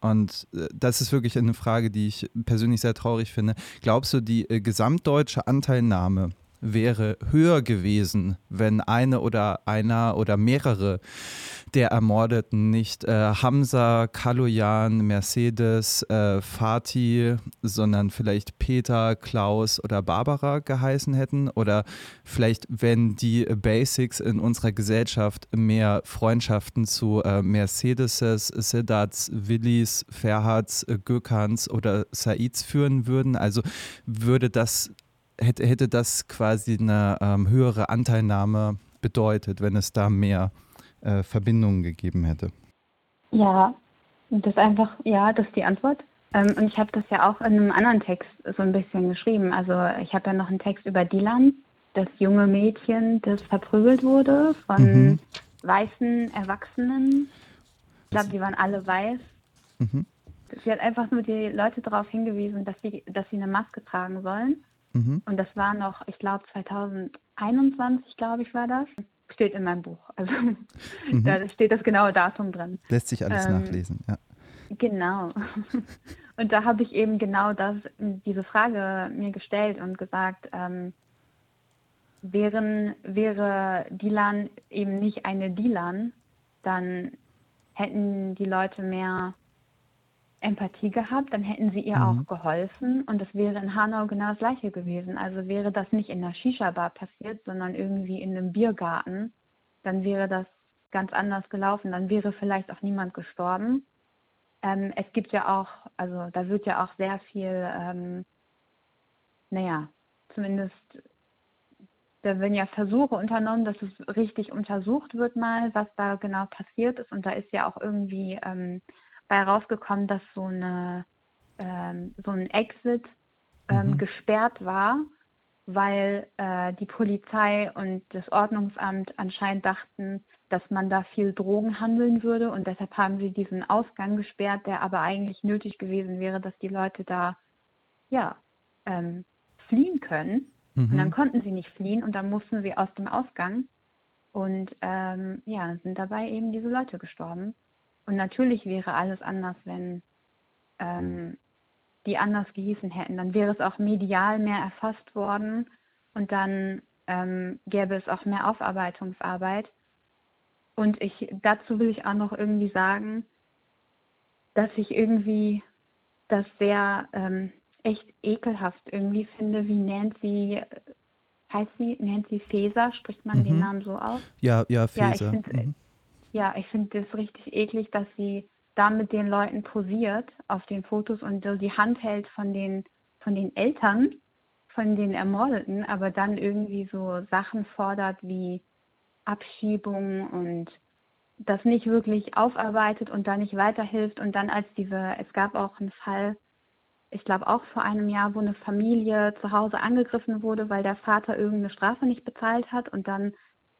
und äh, das ist wirklich eine Frage, die ich persönlich sehr traurig finde. Glaubst du, die äh, gesamtdeutsche Anteilnahme wäre höher gewesen, wenn eine oder einer oder mehrere der Ermordeten nicht äh, Hamza, Kaloyan, Mercedes, äh, Fatih, sondern vielleicht Peter, Klaus oder Barbara geheißen hätten? Oder vielleicht, wenn die Basics in unserer Gesellschaft mehr Freundschaften zu äh, Mercedeses, Siddats, Willis, Ferhats, Gökans oder Saids führen würden? Also würde das hätte, hätte das quasi eine ähm, höhere Anteilnahme bedeutet, wenn es da mehr äh, Verbindungen gegeben hätte? Ja, das ist einfach, ja, das ist die Antwort. Ähm, und ich habe das ja auch in einem anderen Text so ein bisschen geschrieben. Also ich habe ja noch einen Text über Dylan, das junge Mädchen, das verprügelt wurde von mhm. weißen Erwachsenen. Ich glaube, die waren alle weiß. Mhm. Sie hat einfach nur die Leute darauf hingewiesen, dass sie, dass sie eine Maske tragen sollen. Mhm. Und das war noch, ich glaube, 2021, glaube ich, war das. Steht in meinem Buch. Also mhm. da steht das genaue Datum drin. Lässt sich alles ähm, nachlesen, ja. Genau. Und da habe ich eben genau das, diese Frage mir gestellt und gesagt, ähm, wären, wäre Dilan eben nicht eine Dilan, dann hätten die Leute mehr Empathie gehabt, dann hätten sie ihr mhm. auch geholfen und es wäre in Hanau genau das gleiche gewesen. Also wäre das nicht in der Shisha-Bar passiert, sondern irgendwie in einem Biergarten, dann wäre das ganz anders gelaufen. Dann wäre vielleicht auch niemand gestorben. Ähm, es gibt ja auch, also da wird ja auch sehr viel, ähm, naja, zumindest da werden ja Versuche unternommen, dass es richtig untersucht wird mal, was da genau passiert ist. Und da ist ja auch irgendwie ähm, bei rausgekommen, dass so, eine, ähm, so ein Exit ähm, mhm. gesperrt war, weil äh, die Polizei und das Ordnungsamt anscheinend dachten, dass man da viel Drogen handeln würde und deshalb haben sie diesen Ausgang gesperrt, der aber eigentlich nötig gewesen wäre, dass die Leute da ja ähm, fliehen können. Mhm. Und dann konnten sie nicht fliehen und dann mussten sie aus dem Ausgang und ähm, ja, sind dabei eben diese Leute gestorben. Und natürlich wäre alles anders, wenn ähm, die anders gehießen hätten. Dann wäre es auch medial mehr erfasst worden und dann ähm, gäbe es auch mehr Aufarbeitungsarbeit. Und ich, dazu will ich auch noch irgendwie sagen, dass ich irgendwie das sehr ähm, echt ekelhaft irgendwie finde, wie Nancy, heißt sie Nancy Faeser, spricht man mhm. den Namen so aus? Ja, ja, Faeser. Ja, ich finde mhm. Ja, ich finde das richtig eklig, dass sie da mit den Leuten posiert auf den Fotos und so die Hand hält von den, von den Eltern, von den Ermordeten, aber dann irgendwie so Sachen fordert wie Abschiebung und das nicht wirklich aufarbeitet und da nicht weiterhilft. Und dann als diese, es gab auch einen Fall, ich glaube auch vor einem Jahr, wo eine Familie zu Hause angegriffen wurde, weil der Vater irgendeine Strafe nicht bezahlt hat und dann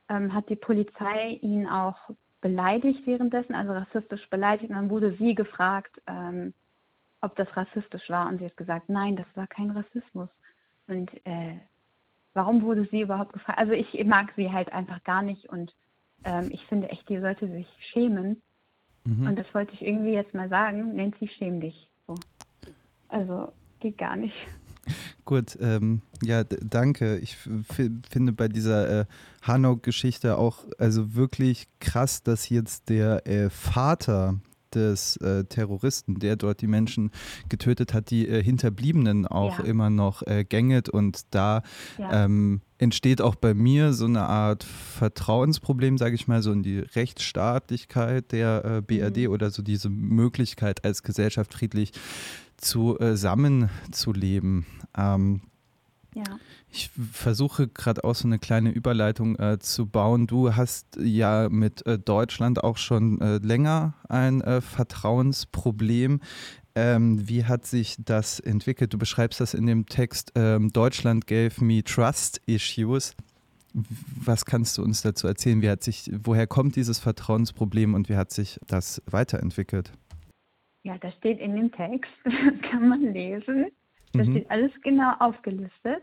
ähm, hat die Polizei ihn auch beleidigt währenddessen, also rassistisch beleidigt. Und dann wurde sie gefragt, ähm, ob das rassistisch war. Und sie hat gesagt, nein, das war kein Rassismus. Und äh, warum wurde sie überhaupt gefragt? Also ich mag sie halt einfach gar nicht und ähm, ich finde echt, die sollte sich schämen. Mhm. Und das wollte ich irgendwie jetzt mal sagen. Nancy, schäm dich. So. Also geht gar nicht. Gut, ähm, ja, danke. Ich finde bei dieser äh, Hanau-Geschichte auch also wirklich krass, dass jetzt der äh, Vater des äh, Terroristen, der dort die Menschen getötet hat, die äh, Hinterbliebenen auch ja. immer noch äh, gänget und da ja. ähm, entsteht auch bei mir so eine Art Vertrauensproblem, sage ich mal, so in die Rechtsstaatlichkeit der äh, BRD mhm. oder so diese Möglichkeit als Gesellschaft friedlich zusammenzuleben. Ähm, ja. Ich versuche gerade auch so eine kleine Überleitung äh, zu bauen. Du hast ja mit äh, Deutschland auch schon äh, länger ein äh, Vertrauensproblem. Ähm, wie hat sich das entwickelt? Du beschreibst das in dem Text, ähm, Deutschland gave me trust issues. Was kannst du uns dazu erzählen? Wie hat sich, woher kommt dieses Vertrauensproblem und wie hat sich das weiterentwickelt? Ja, das steht in dem Text, kann man lesen. Da mhm. steht alles genau aufgelistet.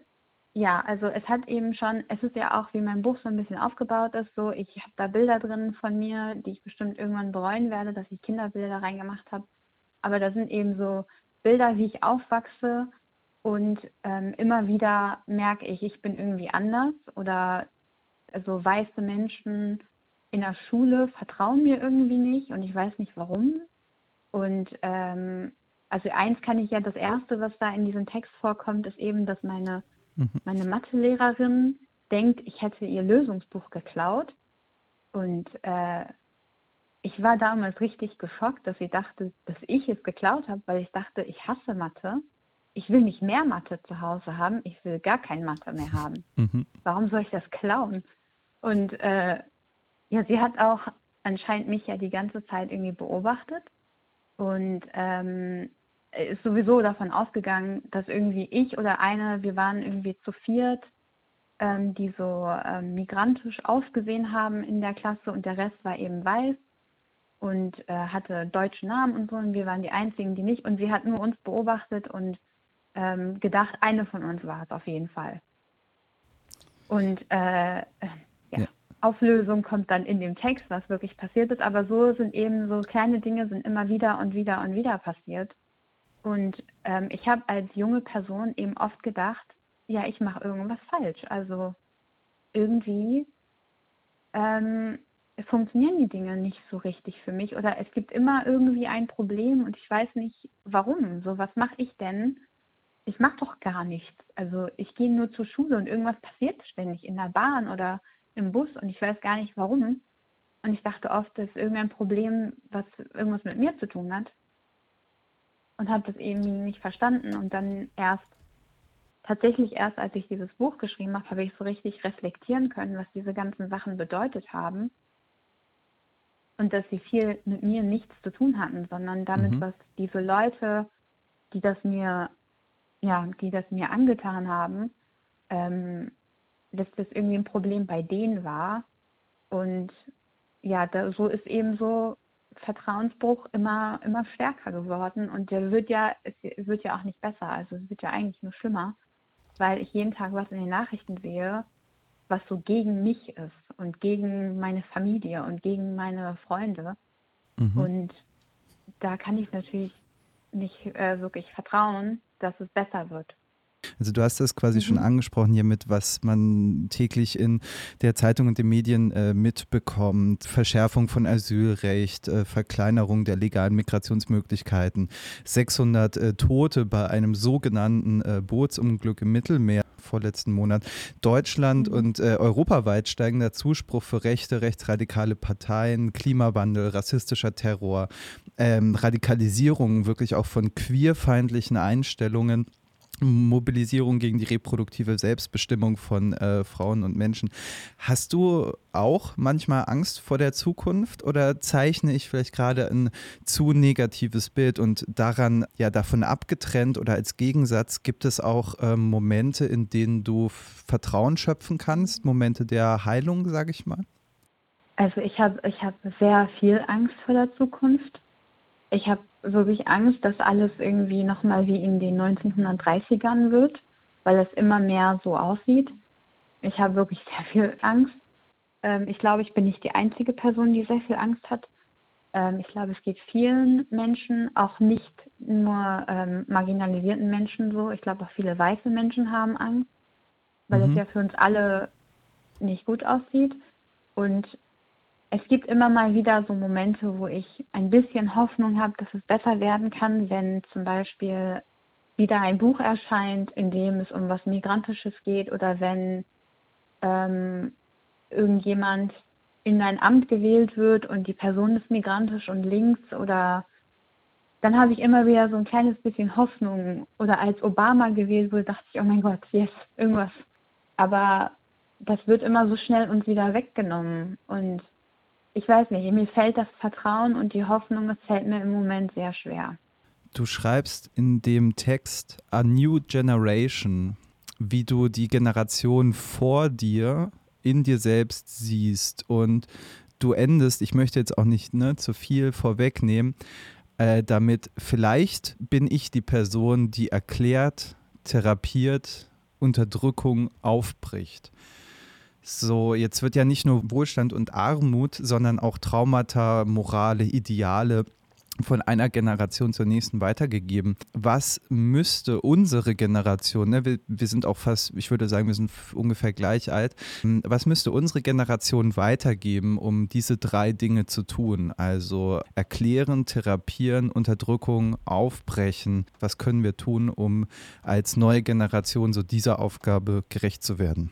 Ja, also es hat eben schon, es ist ja auch, wie mein Buch so ein bisschen aufgebaut ist, so ich habe da Bilder drin von mir, die ich bestimmt irgendwann bereuen werde, dass ich Kinderbilder reingemacht habe. Aber da sind eben so Bilder, wie ich aufwachse und ähm, immer wieder merke ich, ich bin irgendwie anders oder also weiße Menschen in der Schule vertrauen mir irgendwie nicht und ich weiß nicht warum. Und ähm, also eins kann ich ja, das erste, was da in diesem Text vorkommt, ist eben, dass meine, mhm. meine Mathelehrerin denkt, ich hätte ihr Lösungsbuch geklaut. Und äh, ich war damals richtig geschockt, dass sie dachte, dass ich es geklaut habe, weil ich dachte, ich hasse Mathe. Ich will nicht mehr Mathe zu Hause haben, ich will gar kein Mathe mehr haben. Mhm. Warum soll ich das klauen? Und äh, ja, sie hat auch anscheinend mich ja die ganze Zeit irgendwie beobachtet und ähm, ist sowieso davon ausgegangen, dass irgendwie ich oder eine, wir waren irgendwie zu viert, ähm, die so ähm, migrantisch ausgesehen haben in der Klasse und der Rest war eben weiß und äh, hatte deutsche Namen und so und wir waren die einzigen, die nicht und sie hat nur uns beobachtet und ähm, gedacht, eine von uns war es auf jeden Fall. Und äh, ja, ja. Auflösung kommt dann in dem Text, was wirklich passiert ist, aber so sind eben so kleine Dinge sind immer wieder und wieder und wieder passiert. Und ähm, ich habe als junge Person eben oft gedacht, ja, ich mache irgendwas falsch. Also irgendwie ähm, funktionieren die Dinge nicht so richtig für mich oder es gibt immer irgendwie ein Problem und ich weiß nicht warum. So, was mache ich denn? Ich mache doch gar nichts. Also ich gehe nur zur Schule und irgendwas passiert ständig in der Bahn oder im Bus und ich weiß gar nicht warum. Und ich dachte oft, das ist irgendein Problem, was irgendwas mit mir zu tun hat. Und habe das eben nicht verstanden. Und dann erst, tatsächlich erst, als ich dieses Buch geschrieben habe, habe ich so richtig reflektieren können, was diese ganzen Sachen bedeutet haben und dass sie viel mit mir nichts zu tun hatten, sondern damit, mhm. was diese Leute, die das mir, ja, die das mir angetan haben, ähm, dass das irgendwie ein Problem bei denen war. Und ja, da, so ist eben so Vertrauensbruch immer, immer stärker geworden und der wird ja, es wird ja auch nicht besser, also es wird ja eigentlich nur schlimmer, weil ich jeden Tag was in den Nachrichten sehe, was so gegen mich ist und gegen meine Familie und gegen meine Freunde. Mhm. Und da kann ich natürlich nicht äh, wirklich vertrauen, dass es besser wird. Also du hast das quasi mhm. schon angesprochen hiermit, was man täglich in der Zeitung und den Medien äh, mitbekommt. Verschärfung von Asylrecht, äh, Verkleinerung der legalen Migrationsmöglichkeiten, 600 äh, Tote bei einem sogenannten äh, Bootsunglück im Mittelmeer vorletzten Monat. Deutschland mhm. und äh, europaweit steigender Zuspruch für rechte, rechtsradikale Parteien, Klimawandel, rassistischer Terror, ähm, Radikalisierung wirklich auch von queerfeindlichen Einstellungen. Mobilisierung gegen die reproduktive Selbstbestimmung von äh, Frauen und Menschen. Hast du auch manchmal Angst vor der Zukunft oder zeichne ich vielleicht gerade ein zu negatives Bild und daran ja davon abgetrennt oder als Gegensatz gibt es auch äh, Momente, in denen du Vertrauen schöpfen kannst, Momente der Heilung, sage ich mal? Also ich habe ich hab sehr viel Angst vor der Zukunft. Ich habe wirklich Angst, dass alles irgendwie nochmal wie in den 1930ern wird, weil es immer mehr so aussieht. Ich habe wirklich sehr viel Angst. Ähm, ich glaube, ich bin nicht die einzige Person, die sehr viel Angst hat. Ähm, ich glaube, es geht vielen Menschen, auch nicht nur ähm, marginalisierten Menschen so. Ich glaube, auch viele weiße Menschen haben Angst, weil mhm. es ja für uns alle nicht gut aussieht. Und es gibt immer mal wieder so Momente, wo ich ein bisschen Hoffnung habe, dass es besser werden kann, wenn zum Beispiel wieder ein Buch erscheint, in dem es um was Migrantisches geht oder wenn ähm, irgendjemand in ein Amt gewählt wird und die Person ist migrantisch und links oder dann habe ich immer wieder so ein kleines bisschen Hoffnung. Oder als Obama gewählt wurde, dachte ich, oh mein Gott, yes, irgendwas. Aber das wird immer so schnell uns wieder weggenommen. Und ich weiß nicht, mir fällt das Vertrauen und die Hoffnung, es fällt mir im Moment sehr schwer. Du schreibst in dem Text A New Generation, wie du die Generation vor dir in dir selbst siehst und du endest, ich möchte jetzt auch nicht ne, zu viel vorwegnehmen, äh, damit vielleicht bin ich die Person, die erklärt, therapiert, Unterdrückung aufbricht. So, jetzt wird ja nicht nur Wohlstand und Armut, sondern auch Traumata, Morale, Ideale von einer Generation zur nächsten weitergegeben. Was müsste unsere Generation, ne, wir, wir, sind auch fast, ich würde sagen, wir sind ungefähr gleich alt, hm, was müsste unsere Generation weitergeben, um diese drei Dinge zu tun? Also erklären, therapieren, Unterdrückung, aufbrechen. Was können wir tun, um als neue Generation so dieser Aufgabe gerecht zu werden?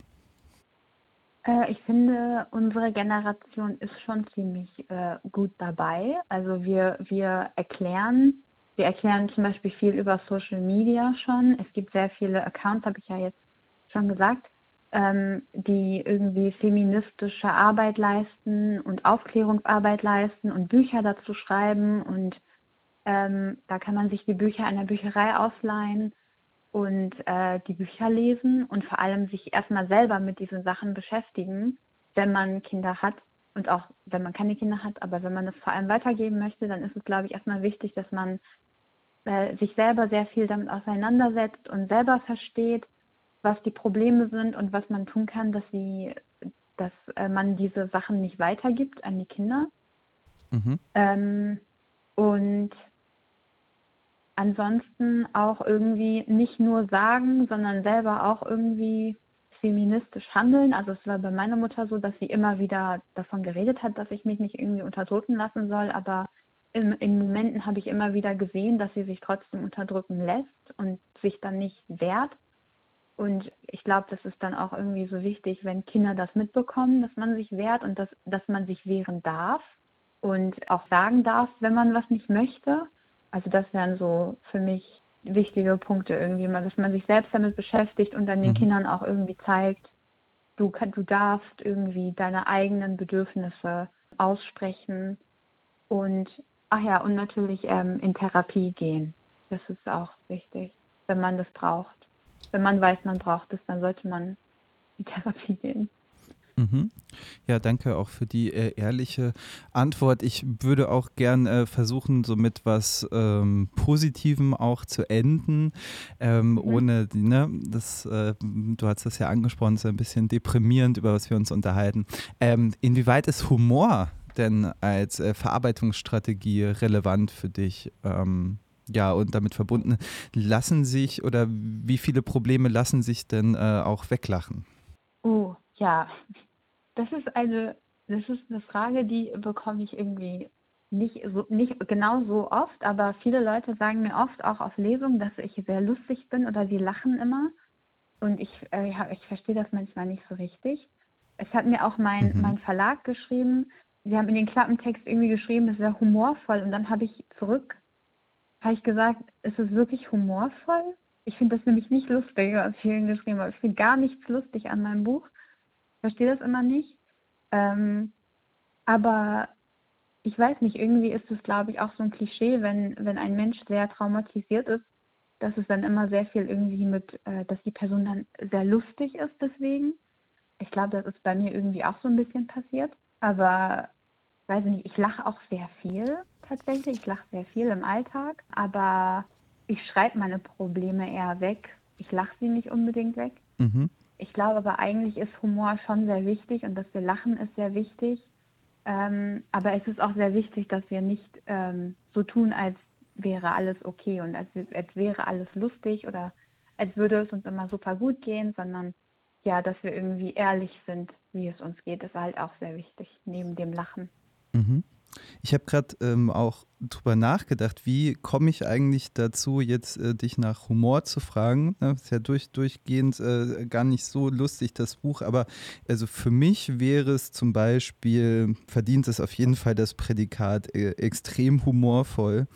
Äh, ich finde, unsere Generation ist schon ziemlich äh, gut dabei. Also wir, wir erklären, wir erklären zum Beispiel viel über Social Media schon. Es gibt sehr viele Accounts, habe ich ja jetzt schon gesagt, ähm, die irgendwie feministische Arbeit leisten und Aufklärungsarbeit leisten und Bücher dazu schreiben. Und ähm, da kann man sich die Bücher einer Bücherei ausleihen und äh, die Bücher lesen und vor allem sich erstmal selber mit diesen Sachen beschäftigen, wenn man Kinder hat und auch wenn man keine Kinder hat, aber wenn man das vor allem weitergeben möchte, dann ist es, glaube ich, erstmal wichtig, dass man äh, sich selber sehr viel damit auseinandersetzt und selber versteht, was die Probleme sind und was man tun kann, dass sie, dass äh, man diese Sachen nicht weitergibt an die Kinder. Mhm. Ähm, und ansonsten auch irgendwie nicht nur sagen, sondern selber auch irgendwie feministisch handeln. Also es war bei meiner Mutter so, dass sie immer wieder davon geredet hat, dass ich mich nicht irgendwie unterdrücken lassen soll, aber in, in Momenten habe ich immer wieder gesehen, dass sie sich trotzdem unterdrücken lässt und sich dann nicht wehrt. Und ich glaube, das ist dann auch irgendwie so wichtig, wenn Kinder das mitbekommen, dass man sich wehrt und dass, dass man sich wehren darf und auch sagen darf, wenn man was nicht möchte also das wären so für mich wichtige Punkte irgendwie mal, dass man sich selbst damit beschäftigt und dann den mhm. Kindern auch irgendwie zeigt, du, kann, du darfst irgendwie deine eigenen Bedürfnisse aussprechen und ach ja, und natürlich ähm, in Therapie gehen. Das ist auch wichtig, wenn man das braucht. Wenn man weiß, man braucht es, dann sollte man in Therapie gehen. Mhm. Ja, danke auch für die äh, ehrliche Antwort. Ich würde auch gern äh, versuchen, so mit was ähm, Positivem auch zu enden, ähm, mhm. ohne, ne, das, äh, du hast das ja angesprochen, so ein bisschen deprimierend, über was wir uns unterhalten. Ähm, inwieweit ist Humor denn als äh, Verarbeitungsstrategie relevant für dich? Ähm, ja, und damit verbunden, lassen sich oder wie viele Probleme lassen sich denn äh, auch weglachen? Oh, ja, das ist eine, das ist eine Frage, die bekomme ich irgendwie nicht, so, nicht genau so oft, aber viele Leute sagen mir oft auch auf Lesungen, dass ich sehr lustig bin oder sie lachen immer. Und ich, äh, ja, ich verstehe das manchmal nicht so richtig. Es hat mir auch mein, mhm. mein Verlag geschrieben, sie haben in den Klappentext irgendwie geschrieben, es wäre humorvoll. Und dann habe ich zurück, habe ich gesagt, ist es wirklich humorvoll? Ich finde das nämlich nicht lustig, was ich hier geschrieben habe. Ich finde gar nichts lustig an meinem Buch verstehe das immer nicht. Ähm, aber ich weiß nicht, irgendwie ist es, glaube ich, auch so ein Klischee, wenn, wenn ein Mensch sehr traumatisiert ist, dass es dann immer sehr viel irgendwie mit, äh, dass die Person dann sehr lustig ist deswegen. Ich glaube, das ist bei mir irgendwie auch so ein bisschen passiert. Aber weiß ich nicht, ich lache auch sehr viel tatsächlich. Ich lache sehr viel im Alltag, aber ich schreibe meine Probleme eher weg. Ich lache sie nicht unbedingt weg. Mhm. Ich glaube aber eigentlich ist Humor schon sehr wichtig und dass wir lachen ist sehr wichtig. Ähm, aber es ist auch sehr wichtig, dass wir nicht ähm, so tun, als wäre alles okay und als, als wäre alles lustig oder als würde es uns immer super gut gehen, sondern ja, dass wir irgendwie ehrlich sind, wie es uns geht, ist halt auch sehr wichtig, neben dem Lachen. Mhm. Ich habe gerade ähm, auch drüber nachgedacht, wie komme ich eigentlich dazu, jetzt äh, dich nach Humor zu fragen. Das ne, ist ja durch, durchgehend äh, gar nicht so lustig, das Buch, aber also für mich wäre es zum Beispiel, verdient es auf jeden Fall das Prädikat äh, extrem humorvoll,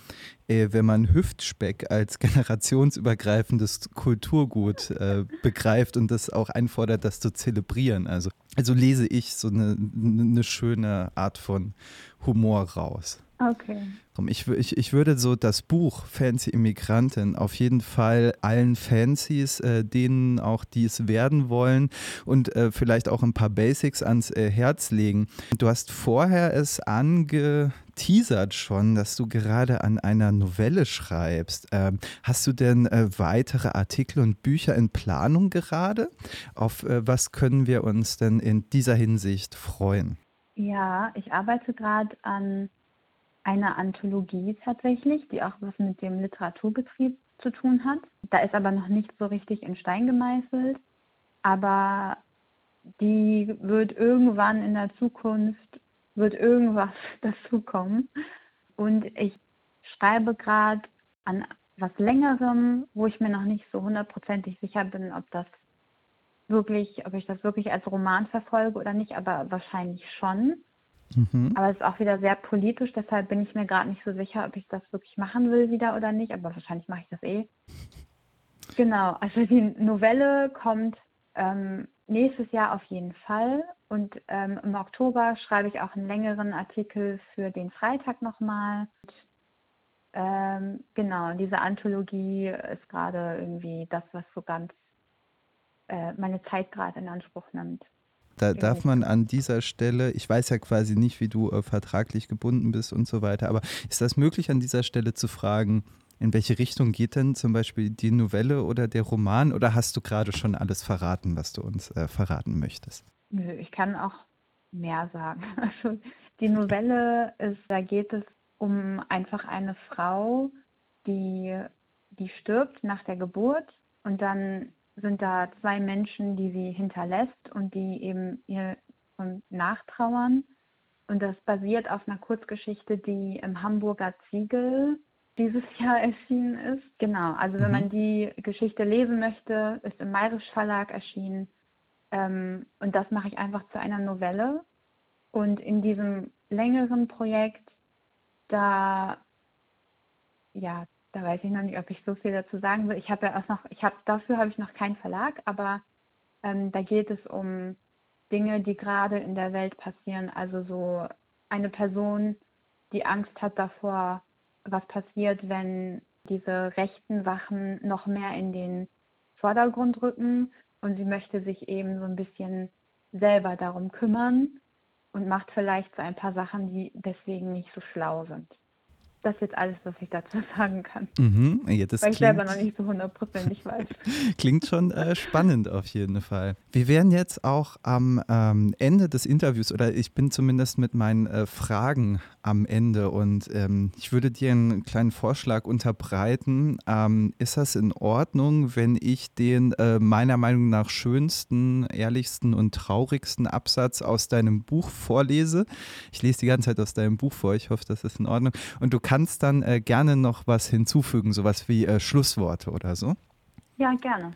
äh, wenn man Hüftspeck als generationsübergreifendes Kulturgut äh, begreift und das auch einfordert, das zu zelebrieren. Also, also lese ich so eine, eine schöne Art von Humor raus. Okay. Ich, ich, ich würde so das Buch Fancy Immigrantin auf jeden Fall allen Fancies, äh, denen auch, die es werden wollen und äh, vielleicht auch ein paar Basics ans äh, Herz legen. Du hast vorher es angeteasert schon, dass du gerade an einer Novelle schreibst. Ähm, hast du denn äh, weitere Artikel und Bücher in Planung gerade? Auf äh, was können wir uns denn in dieser Hinsicht freuen? Ja, ich arbeite gerade an einer Anthologie tatsächlich, die auch was mit dem Literaturbetrieb zu tun hat. Da ist aber noch nicht so richtig in Stein gemeißelt, aber die wird irgendwann in der Zukunft, wird irgendwas dazukommen. Und ich schreibe gerade an was längerem, wo ich mir noch nicht so hundertprozentig sicher bin, ob das wirklich, ob ich das wirklich als Roman verfolge oder nicht, aber wahrscheinlich schon. Mhm. Aber es ist auch wieder sehr politisch, deshalb bin ich mir gerade nicht so sicher, ob ich das wirklich machen will wieder oder nicht, aber wahrscheinlich mache ich das eh. Genau, also die Novelle kommt ähm, nächstes Jahr auf jeden Fall und ähm, im Oktober schreibe ich auch einen längeren Artikel für den Freitag nochmal. Ähm, genau, diese Anthologie ist gerade irgendwie das, was so ganz äh, meine Zeit gerade in Anspruch nimmt. Da darf man an dieser Stelle, ich weiß ja quasi nicht, wie du äh, vertraglich gebunden bist und so weiter, aber ist das möglich an dieser Stelle zu fragen, in welche Richtung geht denn zum Beispiel die Novelle oder der Roman oder hast du gerade schon alles verraten, was du uns äh, verraten möchtest? Nö, ich kann auch mehr sagen. Also die Novelle ist, da geht es um einfach eine Frau, die, die stirbt nach der Geburt und dann sind da zwei Menschen, die sie hinterlässt und die eben ihr nachtrauern. Und das basiert auf einer Kurzgeschichte, die im Hamburger Ziegel dieses Jahr erschienen ist. Genau, also wenn mhm. man die Geschichte lesen möchte, ist im Mayrisch Verlag erschienen. Ähm, und das mache ich einfach zu einer Novelle. Und in diesem längeren Projekt, da ja, da weiß ich noch nicht, ob ich so viel dazu sagen will. Ich habe ja auch noch, ich habe dafür habe ich noch keinen Verlag, aber ähm, da geht es um Dinge, die gerade in der Welt passieren. Also so eine Person, die Angst hat davor, was passiert, wenn diese rechten Wachen noch mehr in den Vordergrund rücken und sie möchte sich eben so ein bisschen selber darum kümmern und macht vielleicht so ein paar Sachen, die deswegen nicht so schlau sind das ist jetzt alles, was ich dazu sagen kann. Mhm, ja, Weil ich klingt, selber noch nicht so hundertprozentig weiß. Klingt schon äh, spannend auf jeden Fall. Wir werden jetzt auch am ähm, Ende des Interviews, oder ich bin zumindest mit meinen äh, Fragen am Ende und ähm, ich würde dir einen kleinen Vorschlag unterbreiten. Ähm, ist das in Ordnung, wenn ich den äh, meiner Meinung nach schönsten, ehrlichsten und traurigsten Absatz aus deinem Buch vorlese? Ich lese die ganze Zeit aus deinem Buch vor, ich hoffe, das ist in Ordnung. Und du kannst kannst dann äh, gerne noch was hinzufügen, sowas wie äh, Schlussworte oder so. Ja, gerne.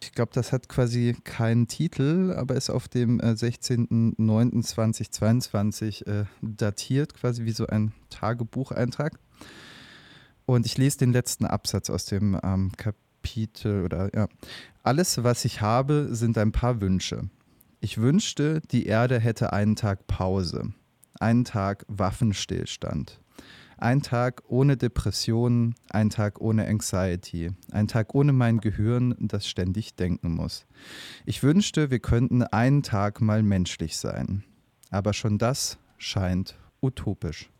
Ich glaube, das hat quasi keinen Titel, aber ist auf dem äh, 16.09.2022 äh, datiert, quasi wie so ein Tagebucheintrag. Und ich lese den letzten Absatz aus dem ähm, Kapitel oder ja. Alles, was ich habe, sind ein paar Wünsche. Ich wünschte, die Erde hätte einen Tag Pause, einen Tag Waffenstillstand, ein Tag ohne Depressionen, ein Tag ohne Anxiety, ein Tag ohne mein Gehirn, das ständig denken muss. Ich wünschte, wir könnten einen Tag mal menschlich sein. Aber schon das scheint utopisch.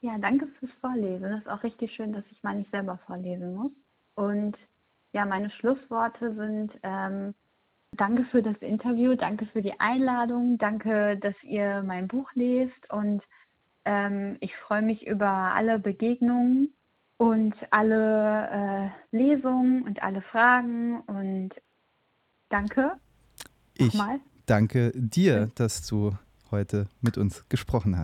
Ja, danke fürs Vorlesen. Das ist auch richtig schön, dass ich mal nicht selber vorlesen muss. Und ja, meine Schlussworte sind ähm, Danke für das Interview, danke für die Einladung, danke, dass ihr mein Buch lest und ähm, ich freue mich über alle Begegnungen und alle äh, Lesungen und alle Fragen und danke. Ich Nochmal. danke dir, dass du heute mit uns gesprochen hast.